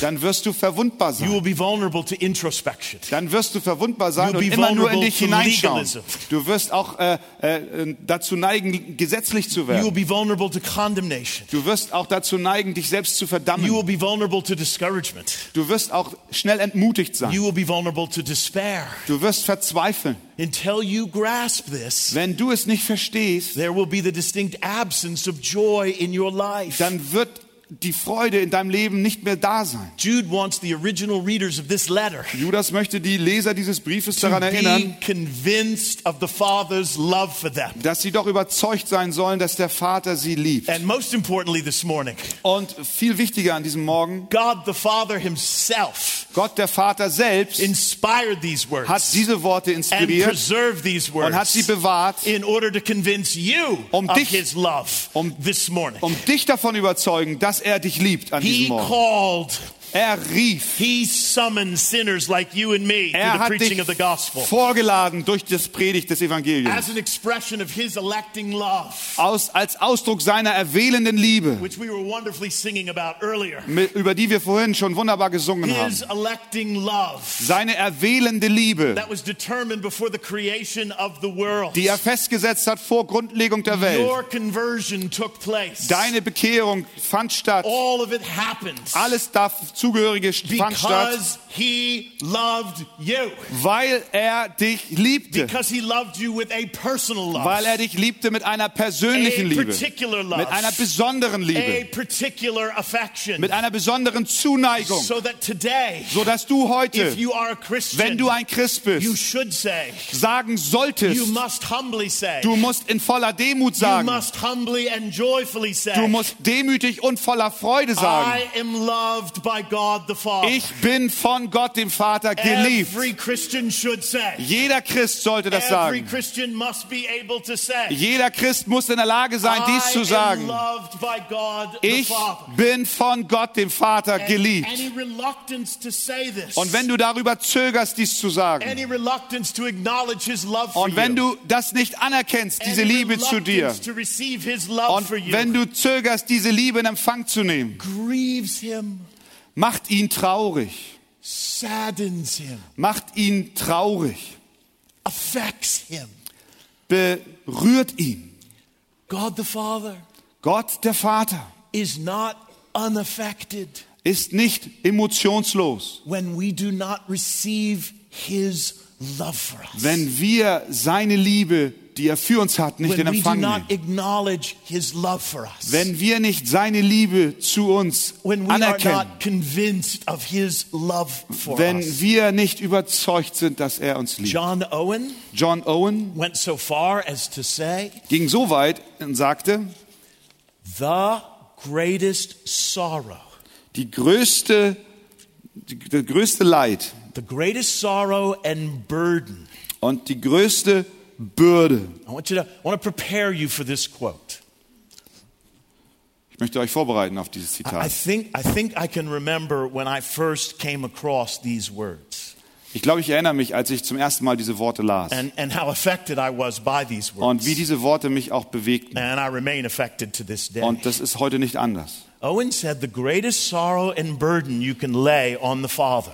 Dann wirst du verwundbar You sein. will be vulnerable to introspection. Dann wirst du verwundbar sein und immer nur in dich hineinschauen. Du wirst auch äh, äh, dazu neigen, gesetzlich zu You will werden. be vulnerable to condemnation. Du wirst auch dazu neigen, dich selbst zu You will verdammen. be vulnerable to discouragement. Du wirst auch schnell entmutigt sein. You will be vulnerable to despair. Du wirst verzweifeln. Until you grasp this, Wenn du es nicht verstehst, there will be the distinct absence of joy in your life. dann wird die Freude in deinem Leben nicht mehr da sein. Jude wants the original readers of this letter Judas möchte die Leser dieses Briefes daran erinnern, convinced of the Father's love for them. dass sie doch überzeugt sein sollen, dass der Vater sie liebt. And most importantly, this morning, Und viel wichtiger an diesem Morgen, God the Father Himself Gott der Vater selbst inspired these words hat diese Worte and inspiriert preserved these und hat sie words bewahrt, in order to convince you Um of dich- His love um- this morning. um dich davon überzeugen, dass er dich liebt an He diesem Morgen. called, Er rief, He summoned sinners like you and me to er the hat preaching of the gospel vorgeladen durch das Predigt des Evangeliums. as an expression of His electing love, Aus, als Ausdruck seiner erwählenden Liebe, which we were wonderfully singing about earlier. mit- über die wir vorhin schon wunderbar gesungen haben. His electing love Seine erwählende Liebe, that was determined before the creation of the world. die er festgesetzt hat vor Grundlegung der Welt. Your conversion took place. Deine Bekehrung fand statt. All of it happened Alles dazugehörige fand statt, because He loved you. weil er dich liebte. Because He loved you with a personal love. Weil er dich liebte mit einer persönlichen Liebe. Mit einer besonderen Liebe. Mit einer besonderen Zuneigung. so that today, So dass du heute, if you are a Christian, wenn du ein Christ you bist, should say, sagen you solltest, du musst in voller Demut sagen. must humbly and joyfully say, Du musst demütig und voller Freude sagen. Ich bin von Gott, dem Vater, geliebt. Every Christian should say. Jeder Christ sollte das Every sagen. Christian must be able to say. Jeder Christ muss in der Lage sein, dies zu sagen. Ich bin von Gott, dem Vater, geliebt. Und wenn du darüber zögerst, dies zu sagen, und wenn du das nicht anerkennst, diese Liebe zu dir, und wenn du zögerst, diese Liebe in Empfang zu nehmen, macht ihn traurig, saddens him, macht ihn traurig, affects him. berührt ihn. God the Father Gott, der Vater, is not unaffected ist nicht emotionslos. when we do not receive his. Wenn wir seine Liebe, die er für uns hat, nicht in when we do Empfang not nehmen. acknowledge his love for us. Wenn wir nicht seine Liebe zu uns when we are anerkennen. not convinced of his love for Wenn us. wir nicht überzeugt sind, dass er uns liebt. John Owen John Owen went so far as to say, ging so weit und sagte, the greatest sorrow, die größte, die, der größte Leid the greatest sorrow and burden. und die größte Bürde, I want you to I want to prepare you for this quote. ich möchte euch vorbereiten auf dieses I, I Zitat. think I think I can remember when I first came across these words Ich glaube, ich erinnere mich, als ich zum ersten Mal diese Worte las and, and how affected I was by these und words. wie diese Worte mich auch bewegten. and I remain affected to this day. Und das ist heute nicht anders. Owen said the greatest sorrow and burden you can lay on the Father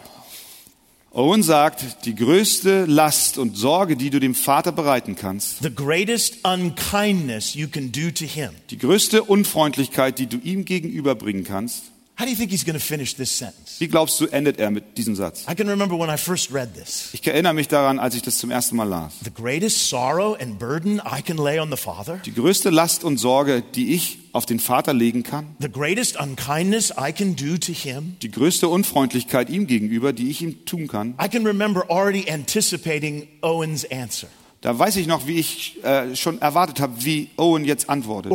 Owen sagt, die größte Last und Sorge, die du dem Vater bereiten kannst, the greatest unkindness you can do to him. die größte Unfreundlichkeit, die du ihm gegenüberbringen kannst, How do you think he's going to finish this sentence? wie glaubst du, endet er mit diesem Satz? I can remember when I first read this. Ich erinnere mich daran, als ich das zum ersten Mal las. The greatest sorrow and burden I can lay on the Father, Die größte Last und Sorge, die ich auf den Vater legen kann, the greatest unkindness I can do to him. die größte Unfreundlichkeit ihm gegenüber, die ich ihm tun kann, I can remember already anticipating Owen's answer, da weiß ich noch, wie ich äh, schon erwartet habe, wie Owen jetzt antwortet.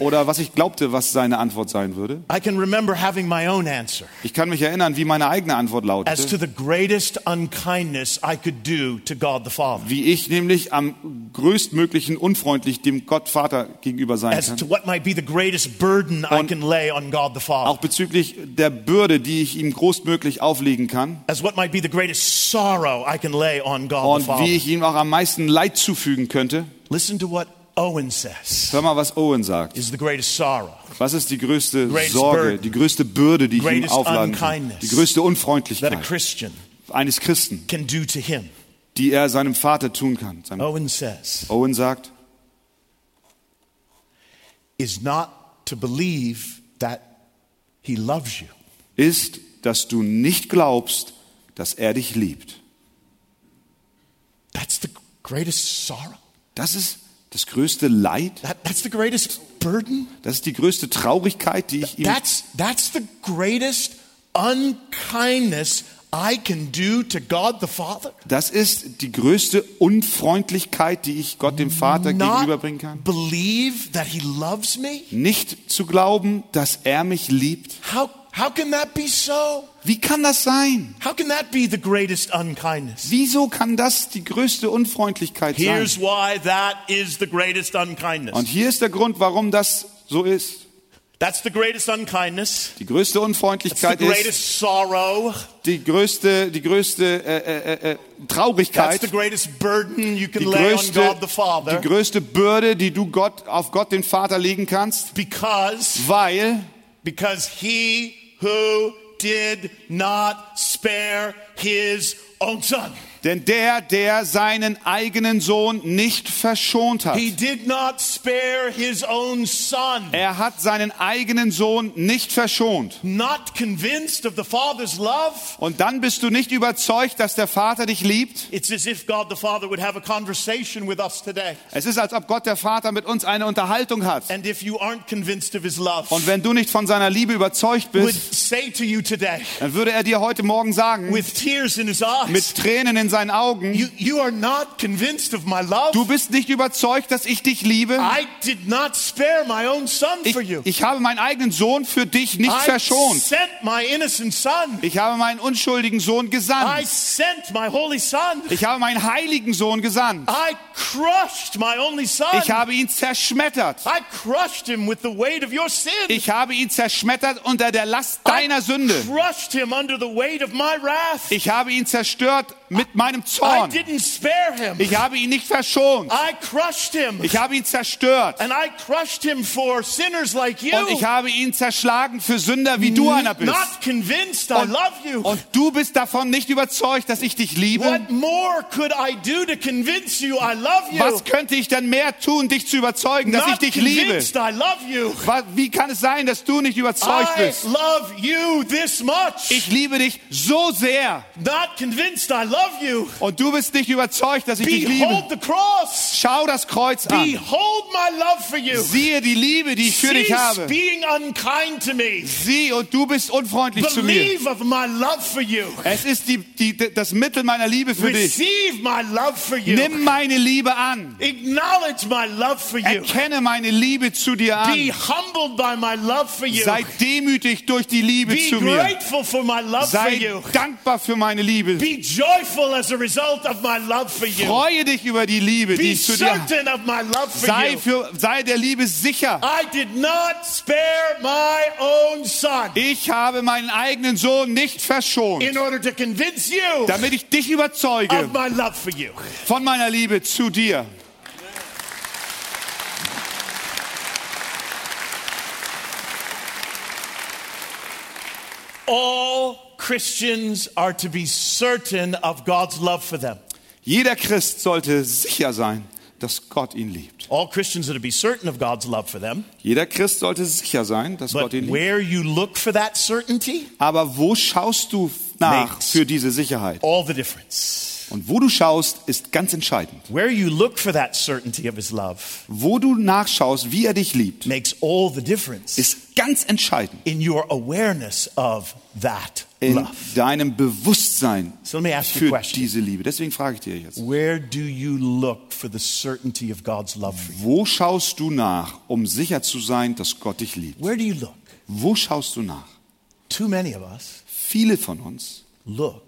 Oder was ich glaubte, was seine Antwort sein würde. I can remember having my own answer Ich kann mich erinnern, wie meine eigene Antwort as to lautete. the greatest unkindness I could do to God the Father, Wie ich nämlich am größtmöglichen unfreundlich dem Gott Vater gegenüber sein as kann. to what might be the greatest burden I Und can lay on God the Auch bezüglich der Bürde, die ich ihm großmöglich auflegen kann. as what might be the greatest sorrow I can lay on God the Und Father. Wie ich ihm auch am meisten Leid zufügen könnte. Listen to what Owen says Hör mal, was Owen sagt. is the greatest sorrow. Was ist die größte Greatest Sorge, burden. die größte Bürde, die ich ihm aufladen kann? Die größte that a Unfreundlichkeit Christian eines Christen, can do to him. die er seinem Vater tun kann. Seinem Owen says, Owen sagt, is not to believe that he loves you, ist, dass du nicht glaubst, dass er dich liebt. That's the greatest sorrow. Das ist das größte Leid, That, that's the greatest burden. das ist die größte Traurigkeit, die ich ihm That's, that's the greatest unkindness I can do to God the Father. Das ist die größte Unfreundlichkeit, die ich Gott dem Vater gegenüberbringen kann. Not believe that he loves me? Nicht zu glauben, dass er mich liebt. How, how can that be so? Wie kann das sein? How can that be the greatest unkindness? Wieso kann das die größte Unfreundlichkeit sein? Here's why that is the greatest unkindness. Und hier ist der Grund, warum das so ist. That's the greatest unkindness. Die größte That's the Unfreundlichkeit ist greatest sorrow. die größte, die größte äh, äh, äh, That's Traurigkeit, the greatest burden you can die lay on größte, God the die größte Bürde, die du Gott auf Gott den Vater legen kannst, because weil because he who did not spare his own son. Denn der, der seinen eigenen Sohn nicht verschont hat, He did not spare his own son. er hat seinen eigenen Sohn nicht verschont. Und dann bist du nicht überzeugt, dass der Vater dich liebt. Es ist, als ob Gott der Vater mit uns eine Unterhaltung hat. And if you aren't convinced of his love, Und wenn du nicht von seiner Liebe überzeugt bist, dann würde er dir heute Morgen sagen, mit Tränen in seinen Augen, you, you are not convinced of my love. du bist nicht überzeugt, dass ich dich liebe. I did not spare my own son Ich, for you. ich habe meinen eigenen Sohn für dich nicht I verschont. sent my innocent son. Ich habe meinen unschuldigen Sohn I gesandt. sent my holy son. Ich habe meinen heiligen Sohn gesandt. I crushed my only son. Ich habe ihn zerschmettert. I crushed him with the weight of your sin. Ich habe ihn zerschmettert unter der Last deiner I Sünde. crushed him under the weight of my wrath. Ich habe ihn zerstört mit meinem I Zorn. didn't spare him. Ich habe ihn nicht verschont. I crushed him. Ich habe ihn zerstört. And I crushed him for sinners like you. Und ich habe ihn zerschlagen für Sünder, wie du einer bist. Not convinced I Und, und du bist davon nicht überzeugt, dass ich dich liebe. What more could I do to convince you I love you? Was könnte ich denn mehr tun, dich zu überzeugen, dass ich Not dich liebe? convinced I love you. Wa- Wie kann es sein, dass du nicht überzeugt I bist? Ich liebe dich so sehr. Not convinced I love you. Und du bist nicht überzeugt, dass ich dich liebe. Behold the cross. Schau das Kreuz an. Behold my love for you. Siehe die Liebe, die ich für dich habe. being unkind to me. Sieh und du bist unfreundlich zu mir. Believe of my love for you. Es ist die, die, das Mittel meiner Liebe für dich. Receive my love for you. Nimm meine Liebe an. Acknowledge my love for you. Erkenne meine Liebe zu dir Be an. humbled by my love for you. Sei demütig durch die Liebe Be zu mir. grateful for my love for Sei you. dankbar für meine Liebe. Be joyful Freue dich über die Liebe, die ich zu dir habe. Sei, für, sei der Liebe sicher. I did not spare my own son Ich habe meinen eigenen Sohn nicht verschont, in order to convince you damit ich dich überzeuge of my love for you. von meiner Liebe zu dir. All Christians are to be certain of God's love for them. Jeder Christ sollte sicher sein, dass Gott ihn liebt. All Christians are to be certain of God's love for them. Jeder Christ sollte sicher sein, dass But Gott ihn liebt. where you look for that certainty, Aber wo schaust du nach Makes für diese Sicherheit? all the difference. Und wo du schaust, ist ganz entscheidend. Where you look for that certainty of His love Wo du nachschaust, wie er dich liebt, makes all the difference ist ganz entscheidend in your awareness of that in love. deinem Bewusstsein So für diese Liebe. Deswegen frage ich dir jetzt, Where do you look for the certainty of God's love for you? wo schaust du nach, um sicher zu sein, dass Gott dich liebt? Where do you look? Wo schaust du nach? Too many of us Viele von uns, look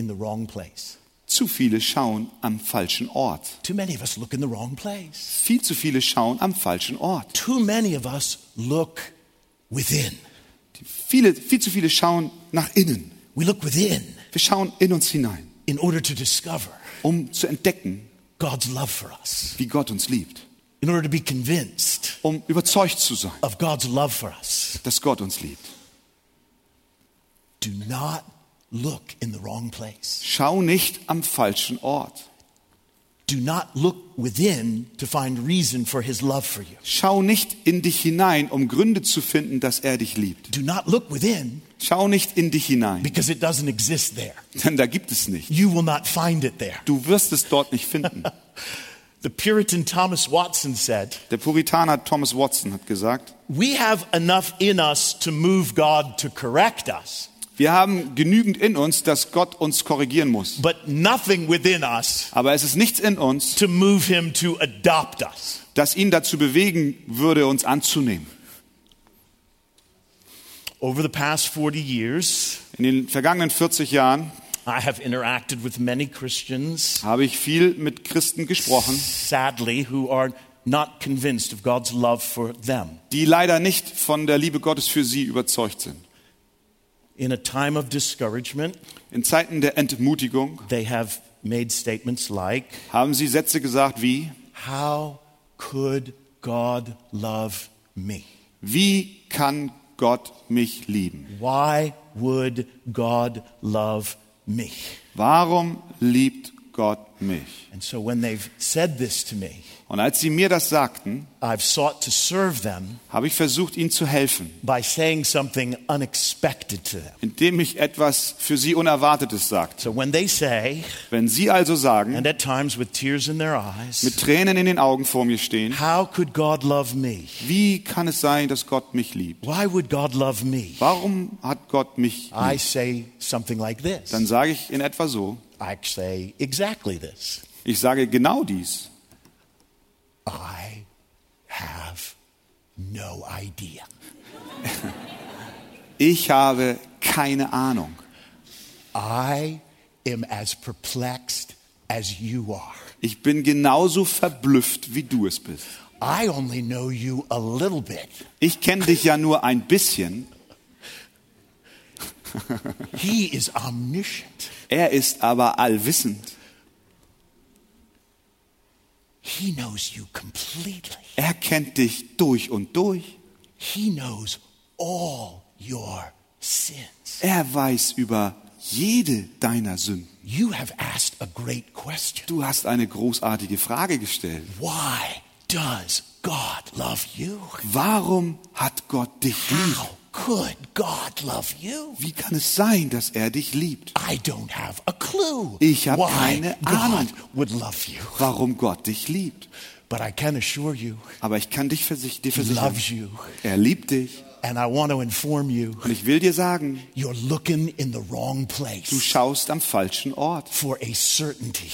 in the wrong place. zu viele schauen am falschen Ort. Too many of us look in the wrong place. Viel zu viele schauen am falschen Ort. Too many of us look within. Viele, viel zu viele schauen nach innen. We look within Wir schauen in uns hinein, in order to discover um zu entdecken, God's love for us, wie Gott uns liebt. in order to be convinced Um überzeugt zu sein, of God's love for us. dass Gott uns liebt. Do not look in the wrong place. Schau nicht am falschen Ort. Do not look within to find reason for his love for you. Schau nicht in dich hinein, um Gründe zu finden, dass er dich liebt. Do not look within Schau nicht in dich hinein, because it doesn't exist there. denn da gibt es nicht. You will not find it there. Du wirst es dort nicht finden. The Puritan Thomas Watson said, Der Puritaner Thomas Watson hat gesagt, We have enough in us to move God to correct us, wir haben genügend in uns, dass Gott uns korrigieren muss. but nothing within us Aber es ist nichts in uns, to move him to adopt us. das ihn dazu bewegen würde, uns anzunehmen. Over the past 40 years, In den vergangenen 40 Jahren I have interacted with many Christians, habe ich viel mit Christen gesprochen, sadly, who are not convinced of God's love for them. die leider nicht von der Liebe Gottes für sie überzeugt sind. In a time of discouragement, In Zeiten der Entmutigung they have made statements like, haben sie Sätze gesagt wie, How could God love me? wie kann Gott mich lieben? Why would God love me? Warum liebt Gott mich? And so when they've said this to me, Und als sie mir das sagten, I've sought to serve them habe ich versucht, ihnen zu helfen, by saying something unexpected to them. indem ich etwas für sie Unerwartetes sagte. So when they say, Wenn sie also sagen, and at times with tears in their eyes, mit Tränen in den Augen vor mir stehen, How could God love me? wie kann es sein, dass Gott mich liebt? Why would God love me? Warum hat Gott mich I lieb? say something like this. Dann sage ich in etwa so, I say exactly this. ich sage genau dies. I have no idea. Ich habe keine Ahnung. I am as perplexed as you are. Ich bin genauso verblüfft, wie du es bist. I only know you a little bit. Ich kenne dich ja nur ein bisschen. He is omniscient. Er ist aber allwissend. He knows you completely. Er kennt dich durch und durch. He knows all your sins. Er weiß über jede deiner Sünden. You have asked a great question. Du hast eine großartige Frage gestellt. Why does God love you? Warum hat Gott dich lieb? How could God love you? Wie kann es sein, dass er dich liebt? I don't have a clue. Ich hab why keine God Ahnung. would love you. Warum Gott dich liebt? But I can assure you, Aber ich kann dich versich dir He versichern, loves you. er liebt dich. And I want to inform you, Und ich will dir sagen, you're looking in the wrong du place schaust am falschen Ort for a certainty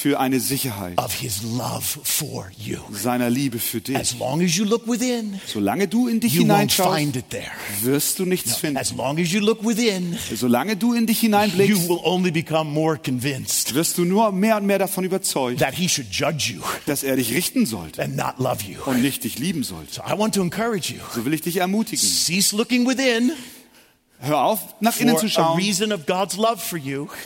für eine Sicherheit of His love for you. seiner Liebe für dich. As long as you look within, Solange du in dich you won't hineinschaust, find it there. wirst du nichts finden. As long as you look within, Solange du in dich you hineinblickst, will only become more convinced wirst du nur mehr und mehr davon überzeugt, that He should judge you dass er dich richten sollte and not love you. und nicht dich lieben sollte. So I want to encourage you. So will ich dich ermutigen. Cease looking within Hör auf, nach innen zu schauen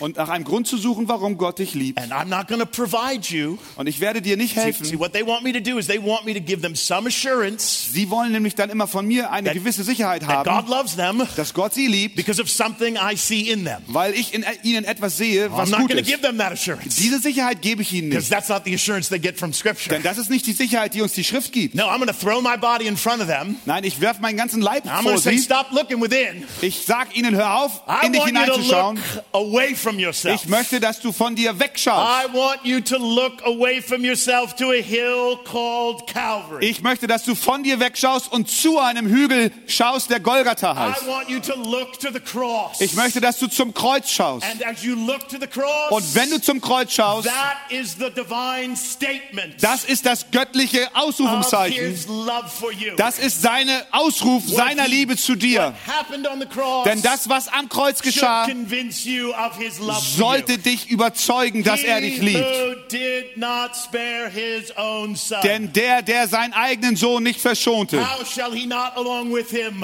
und nach einem Grund zu suchen, warum Gott dich liebt. And I'm not going to provide you. Und ich werde dir nicht helfen. what they want me to do is they want me to give them some assurance Sie wollen nämlich dann immer von mir eine That- gewisse Sicherheit haben, loves them dass Gott sie liebt, because of something I see in them. weil ich in ihnen etwas sehe, I'm was not gut going to give ist. them that assurance Diese Sicherheit gebe ich ihnen because nicht. that's not the assurance they get from Scripture. Denn das ist nicht die Sicherheit, die uns die Schrift gibt. No, I'm going to throw my body in front of them. Nein, ich werfe meinen ganzen Leib I'm vor sie. stop looking within. Ich sag ihnen, hör auf, in dich hineinzuschauen. Ich möchte, dass du von dir wegschaust. Ich möchte, dass du von dir wegschaust und zu einem Hügel schaust, der Golgatha heißt. Ich möchte, dass du zum Kreuz schaust. Und wenn du zum Kreuz schaust, das ist das göttliche Ausrufungszeichen. Das ist seine Ausruf seiner Liebe zu dir. Denn das, was am Kreuz geschah, sollte dich überzeugen, dass er dich liebt. Denn der, der seinen eigenen Sohn nicht verschonte,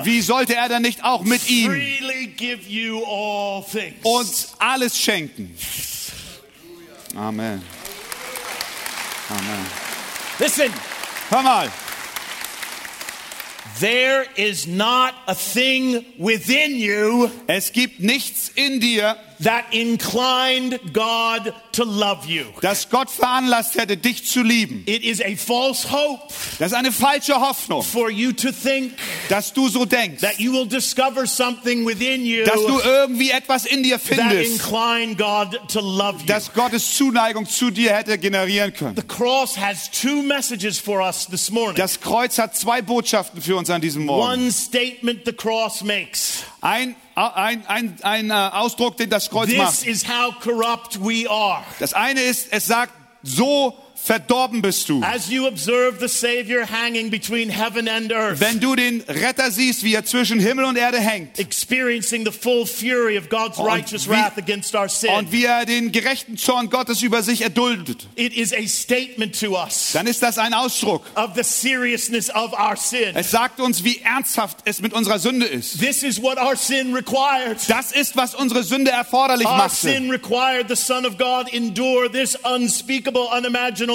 wie sollte er dann nicht auch mit ihm uns alles schenken? Amen. Amen. Listen, Hör mal, there is not a thing within you es gibt nichts in dir, that inclined God to love you. das Gott veranlasst hätte, dich zu lieben. It is a false hope Das ist eine falsche Hoffnung, for you to think dass du so denkst, that you will discover something within you dass du irgendwie etwas in dir that findest, incline God to love you. das Gottes Zuneigung zu dir hätte generieren können. The cross has two messages for us this morning. Das Kreuz hat zwei Botschaften für uns an diesem Morgen. One statement the cross makes. Ein, ein, ein, ein äh, Ausdruck, den das Kreuz This macht. is how corrupt we are. Das eine ist, es sagt, so verdorben bist du. As you observe the Savior hanging between heaven and earth, Wenn du den Retter siehst, wie er zwischen Himmel und Erde hängt experiencing the full fury of God's righteous wie- wrath against our sin, und wie er den gerechten Zorn Gottes über sich erduldet, it is a statement to us dann ist das ein Ausdruck. of the seriousness of our sin. Es sagt uns, wie ernsthaft es mit unserer Sünde ist. This is what our sin required. Das ist, was unsere Sünde erforderlich Our machte. sin required the Son of God endure this unspeakable, unimaginable.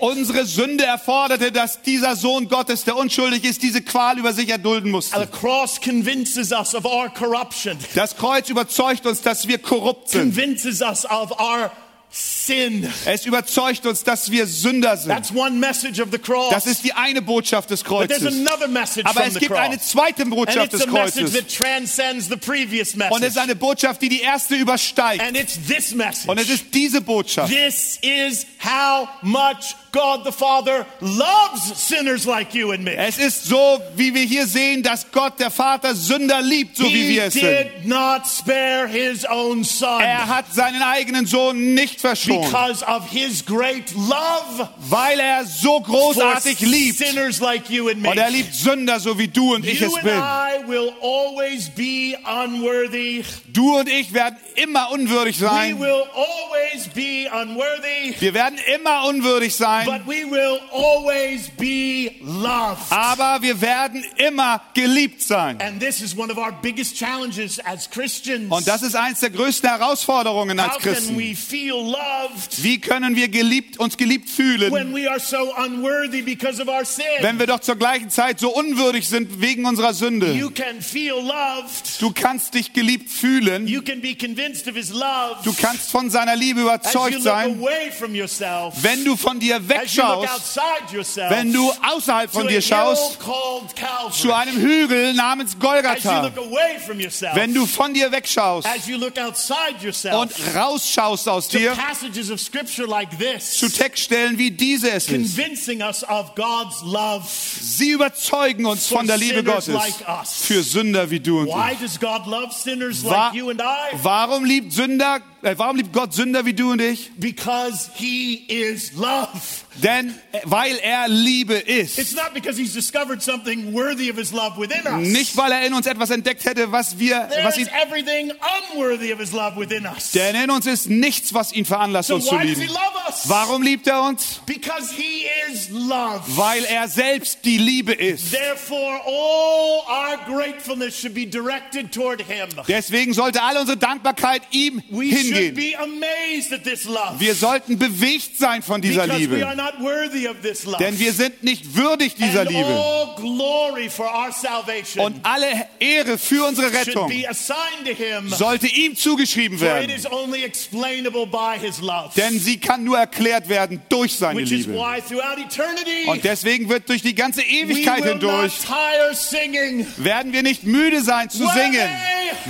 Unsere Sünde erforderte, dass dieser Sohn Gottes, der unschuldig ist, diese Qual über sich erdulden The musste. cross convinces us of our corruption, Das Kreuz überzeugt uns, dass wir korrupt sind. convinces us of our sin. Es überzeugt uns, dass wir Sünder sind. That's one message of the cross. Das ist die eine Botschaft des But there's Kreuzes. another message Aber es gibt eine zweite Botschaft des message Kreuzes. that transcends the previous Und es ist message. eine Botschaft, die die erste übersteigt. And it's this Und es message. ist diese Botschaft. This is how much God the Father loves sinners like you and me. Es ist so, wie wir hier sehen, dass Gott, der Vater, Sünder liebt, so wie He wir es sind. did not spare his own son. Er hat seinen eigenen Sohn nicht verschont, because of his great love weil er so großartig liebt. sinners like you and me. Und er liebt Sünder, so wie du und ich You es and bin. I will always be unworthy. Du und ich werden immer unwürdig We sein. will always be unworthy, Wir werden immer unwürdig sein. but we will always be loved. Aber wir werden immer geliebt sein. And this is one of our biggest challenges as Christians. Und das ist eins der größten Herausforderungen als How can Christen. we feel loved Wie können wir geliebt, uns geliebt fühlen, when we are so unworthy because of our sin? wenn wir doch zur gleichen Zeit so unwürdig sind wegen unserer Sünde? You can feel loved. Du kannst dich geliebt fühlen. You can be convinced of his love. Du kannst von seiner Liebe überzeugt sein, yourself. wenn du von dir wegschaust, yourself. wenn du außerhalb von dir schaust, zu einem Hügel namens Golgatha. yourself. Wenn du von dir wegschaust und rausschaust aus dir passages of scripture like this. zu Textstellen wie diese es ist. convincing us of God's love. Sie überzeugen uns von der Liebe Gottes für Sünder wie du und ich. Warum liebt Sünder, äh, warum liebt Gott Sünder wie du und ich? Because he is love. Denn äh, weil er Liebe It's ist. not because he's discovered something worthy of his love within us. Nicht weil er in uns etwas entdeckt hätte, was wir, was There's ihn, everything unworthy of his love within us. denn in uns ist nichts, was ihn veranlasst, so uns zu lieben. Warum liebt er uns? Because he is love. Weil er selbst die Liebe ist. Therefore, all our gratefulness should be directed toward him. Deswegen sollte all unsere Dankbarkeit ihm should hingehen. Wir sollten bewegt sein von dieser Liebe. Denn wir sind nicht würdig dieser Liebe. Und alle Ehre für unsere Rettung sollte ihm zugeschrieben werden. Denn sie kann nur erklärt werden durch seine Liebe. Und deswür wird durch die ganze Ewigkeit hindurch, werden wir nicht müde sein zu singen.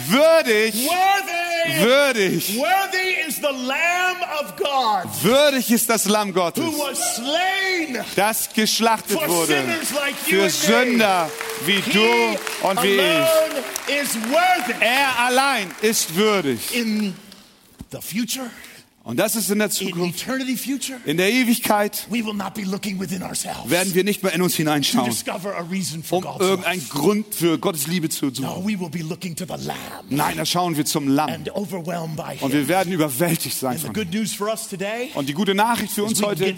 Würdig, Worthy! würdig, Worthy is the Lamb of God würdig ist das Lamm Gottes, who was slain das geschlachtet for wurde sinners like you für Sünder wie du und wie ich. alone is worthy. Er allein ist würdig. In the future, Und das ist in der Zukunft. In der Ewigkeit werden wir nicht mehr in uns hineinschauen, um irgendeinen Grund für Gottes Liebe zu suchen. Nein, da schauen wir zum Lamm. Und wir werden überwältigt sein von ihm. Und die gute Nachricht für uns heute,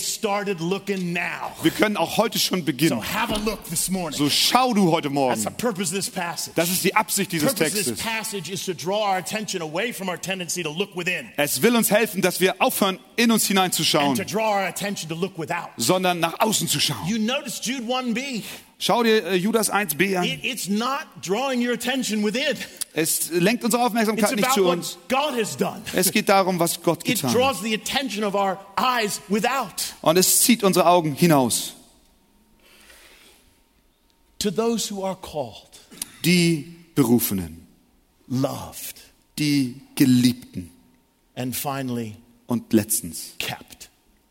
wir können auch heute schon beginnen. So schau du heute Morgen. Das ist die Absicht dieses Textes. Es will uns helfen, dass wir aufhören, in uns hineinzuschauen, sondern nach außen zu schauen. You notice Jude 1b. Schau dir äh, Judas 1b an. It, it's not drawing your attention within. Es lenkt unsere It's Aufmerksamkeit nicht about zu uns. Es geht darum, was Gott It getan hat. draws the attention of our eyes without. Und es zieht unsere Augen hinaus. To those who are called, Die Berufenen, loved, die Geliebten and finally und letztens kept.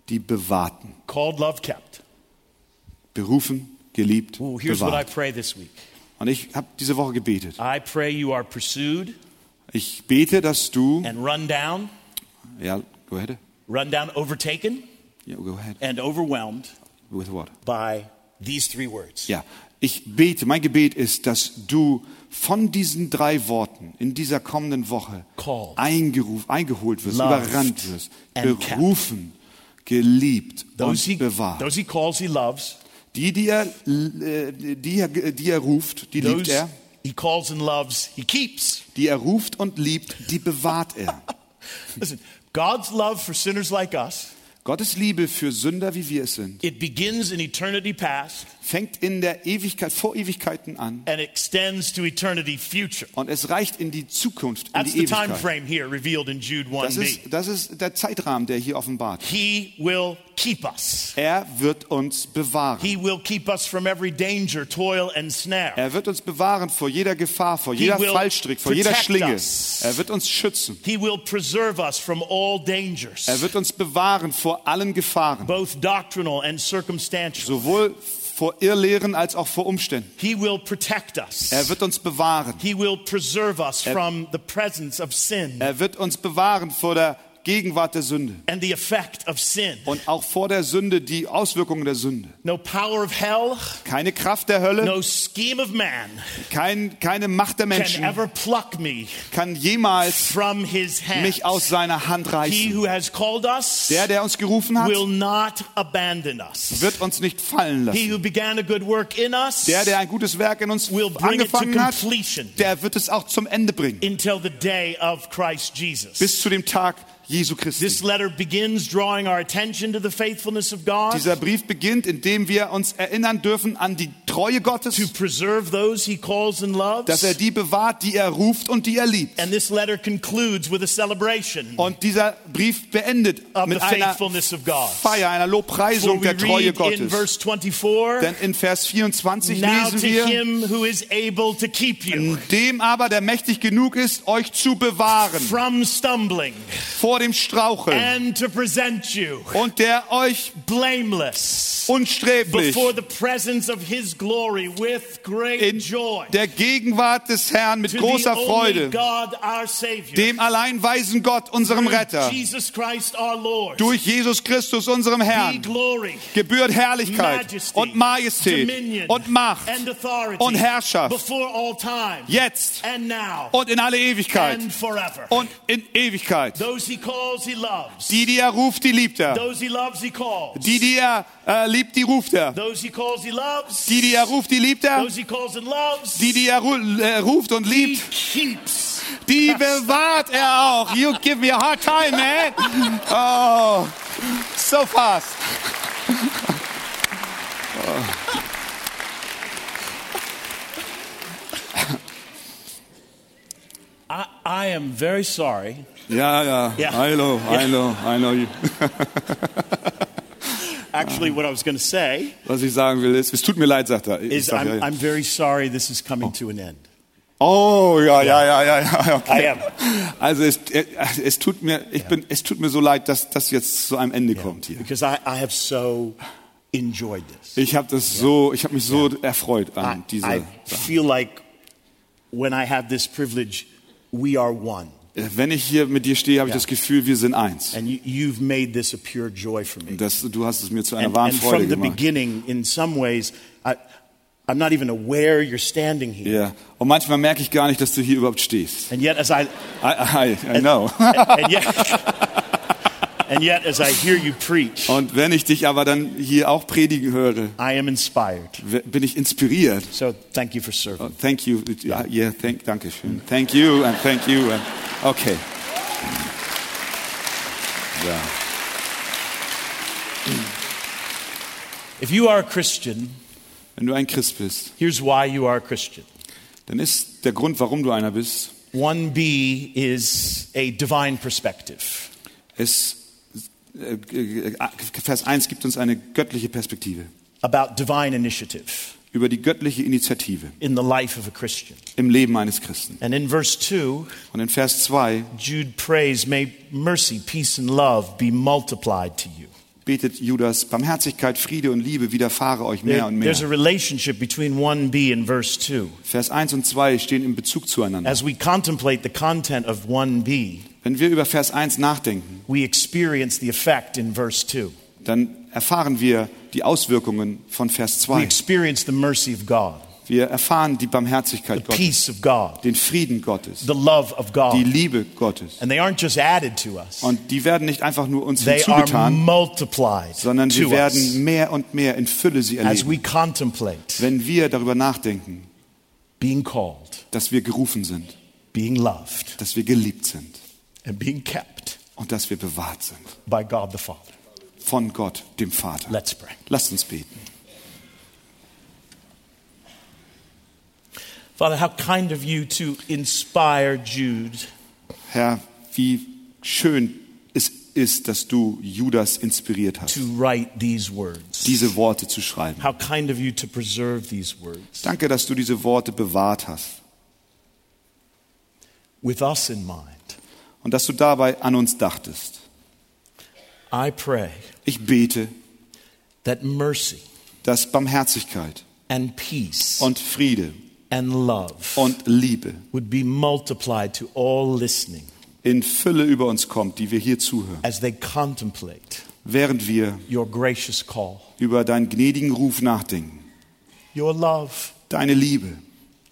die Bewahrten. Called, loved, kept. Berufen, geliebt, Ooh, here's what I bewahrt. pray this week. Und ich habe diese Woche gebetet. I pray you are pursued Ich bete, dass du, and run down, ja, go ahead, run down, overtaken ja, go ahead, and overwhelmed with what? by these three words. Ja, ich bete, mein Gebet ist, dass du von diesen drei Worten in dieser kommenden Woche eingeruf, eingeholt wirst, überrannt wirst, berufen, geliebt Those und he, bewahrt. those he calls, he loves. Die, die er, äh, die er, die er ruft, die liebt Those er. he calls and loves, he keeps. Die er ruft und liebt, die bewahrt er. Listen, God's love for sinners like us, Gottes Liebe für Sünder, wie wir es sind, it begins in eternity past fängt in der Ewigkeit, vor Ewigkeiten an and extends to eternity future. und es reicht in die Zukunft, in That's die the time Ewigkeit. frame here revealed in Jude Das 1b. ist, das ist der Zeitrahmen, der hier offenbart. He will keep us. Er wird uns bewahren. He will keep us from every danger, toil, and snare. Er wird uns bewahren vor jeder Gefahr, vor jeder Fallstrick, vor jeder Schlinge. us. Er wird uns schützen. He will preserve us from all dangers, Er wird uns bewahren vor allen Gefahren, both doctrinal and circumstantial. sowohl vor Irrlehren als auch vor Umständen. He will protect us. Er wird uns bewahren. He will preserve us from the presence of sin. Er wird uns bewahren vor der Gegenwart der Sünde and the effect of sin. und auch vor der Sünde die Auswirkungen der Sünde. No power of hell, Keine Kraft der Hölle, no scheme of man kein, keine Macht der can Menschen ever pluck me kann jemals from his hand. mich aus seiner Hand He reißen. who has called us Der, der uns gerufen hat, will not abandon us. wird uns nicht fallen He lassen. who began a good work in us Der, der ein gutes Werk in uns will bring it to angefangen hat, completion der wird es auch zum Ende bringen. until the day of Christ Jesus. Bis zu dem Tag Jesu Christi. This letter begins drawing our attention to the faithfulness of God, Dieser Brief beginnt, indem wir uns erinnern dürfen an die Treue to Gottes, preserve those he calls and dass er loves. die bewahrt, die er ruft und die er liebt. And this letter concludes with a celebration Und dieser Brief beendet mit einer. Feier, einer Lobpreisung der Treue read in Gottes. verse 24, Denn in Vers 24 Now lesen to wir, him who is able to keep you dem aber, der mächtig genug ist, euch zu bewahren from stumbling vor dem Straucheln and to present you und der euch blameless unsträflich before the presence of his glory with great in joy. der Gegenwart des Herrn mit To großer Freude, God, our Savior, dem allein weisen Gott, unserem Retter, Jesus Christ our Lord, durch Jesus Christus, unserem Herrn, glory, gebührt Herrlichkeit majesty, und Majestät dominion, und Macht and authority und Herrschaft before all time jetzt and now und in alle Ewigkeit and forever. und in Ewigkeit. Those he calls, he loves. Die, die er ruft, die liebt er. Those he loves, he calls. Die, die er äh, liebt, die ruft er. Those he calls, he loves. Die, die er ruft, die liebt er. Those he calls and loves. Die, die er äh, ruft und he liebt, keeps. die bewahrt er auch. You give me a hard time, man. Oh, so fast. I, I am very sorry. Ja, ja, Ja. I know, I know, I know. you. Actually, what I was going to say Was ich sagen will ist, es tut mir leid, sagt er. Ich is sag, I'm, ja, ja. I'm very sorry this is coming to an end. Oh, ja, ja, ja, ja, ja. Okay. I am. Also es, es tut mir, ich bin, es tut mir so leid, dass das jetzt zu einem Ende kommt hier. Because I, I have so enjoyed this. Ich habe das so, ich habe mich so erfreut I, an diese I Sache. feel like when I have this privilege, we are one. Wenn ich hier mit dir stehe, habe ich das Gefühl, wir sind eins. And you, you've made this a pure joy for me. Das, du hast es mir zu einer And, wahren and Freude from the gemacht. beginning, in some ways, I, I'm not even aware you're standing here. Ja. Und manchmal merke ich gar nicht, dass du hier überhaupt stehst. And yet, as I, I, I, I know. and yet, and yet, as I hear you preach, Und wenn ich dich aber dann hier auch predigen höre, I am inspired. bin ich inspiriert. So thank you for serving. Oh, thank you. Ja, yeah, thank, danke schön. Thank you and thank you. And, okay. Ja. If you are a Christian, Wenn du ein Christ bist, here's why you are a Christian. dann ist der Grund, warum du einer bist, 1b is a divine perspective. es, äh, Vers 1 gibt uns eine göttliche Perspektive about divine initiative über die göttliche Initiative in the life of a Christian. im Leben eines Christen. And in verse 2, Und in Vers 2 Jude prays, May mercy, peace, and love be multiplied to you. betet Judas, Barmherzigkeit, Friede und Liebe widerfahre euch mehr und there's a mehr. relationship between 1b and verse 2. Vers 1 und 2 stehen in Bezug zueinander. As we contemplate the content of 1b, Wenn wir über Vers 1 nachdenken, we experience the effect in verse 2. dann erfahren wir die Auswirkungen von Vers We 2. experience the mercy of God, Wir erfahren die the Barmherzigkeit Gottes, peace of God, den Frieden Gottes, the love of die God. Liebe Gottes. And they aren't just added to us, Und die werden nicht einfach nur uns they are hinzugetan, multiplied sondern us werden mehr und mehr in Fülle sie as erleben. we contemplate Wenn wir darüber nachdenken, being called, dass wir gerufen sind, being loved, dass wir geliebt sind and being kept und dass wir bewahrt sind by God the Father. von Gott, dem Vater. Let's pray. Lasst uns beten. Father, how kind of you to inspire Jude Herr, wie schön es ist, dass du Judas inspiriert hast, to write these words. diese Worte zu schreiben. How kind of you to preserve these words Danke, dass du diese Worte bewahrt hast with us in mind. Und dass du dabei an uns dachtest. I pray Ich bete, that mercy dass Barmherzigkeit and peace und Friede and love und Liebe would be multiplied to all listening in Fülle über uns kommt, die wir hier zuhören, as they contemplate während wir your gracious call, über deinen gnädigen Ruf nachdenken, your love, deine Liebe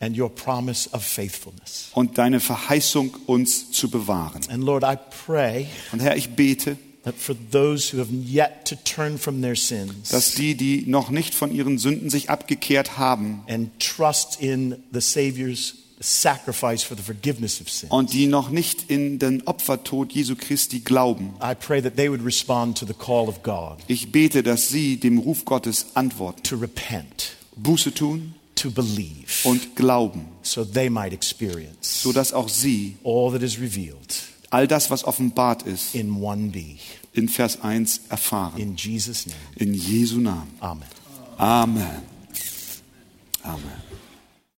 and your promise of faithfulness. und deine Verheißung, uns zu bewahren. And Lord, I pray Und Herr, ich bete, that for those who have yet to turn from their sins dass die, die noch nicht von ihren Sünden sich abgekehrt haben and trust in the Savior's sacrifice for the forgiveness of sin, und die noch nicht in den Opfertod Jesu Christi glauben, I pray that they would respond to the call of God ich bete, dass sie dem Ruf Gottes antworten, to repent, Buße tun to believe, und glauben, so they might experience sodass auch sie all that is revealed all das, was offenbart ist, in 1b. in Vers 1 erfahren. In Jesus' name, In Jesu Namen. amen. Amen. Amen.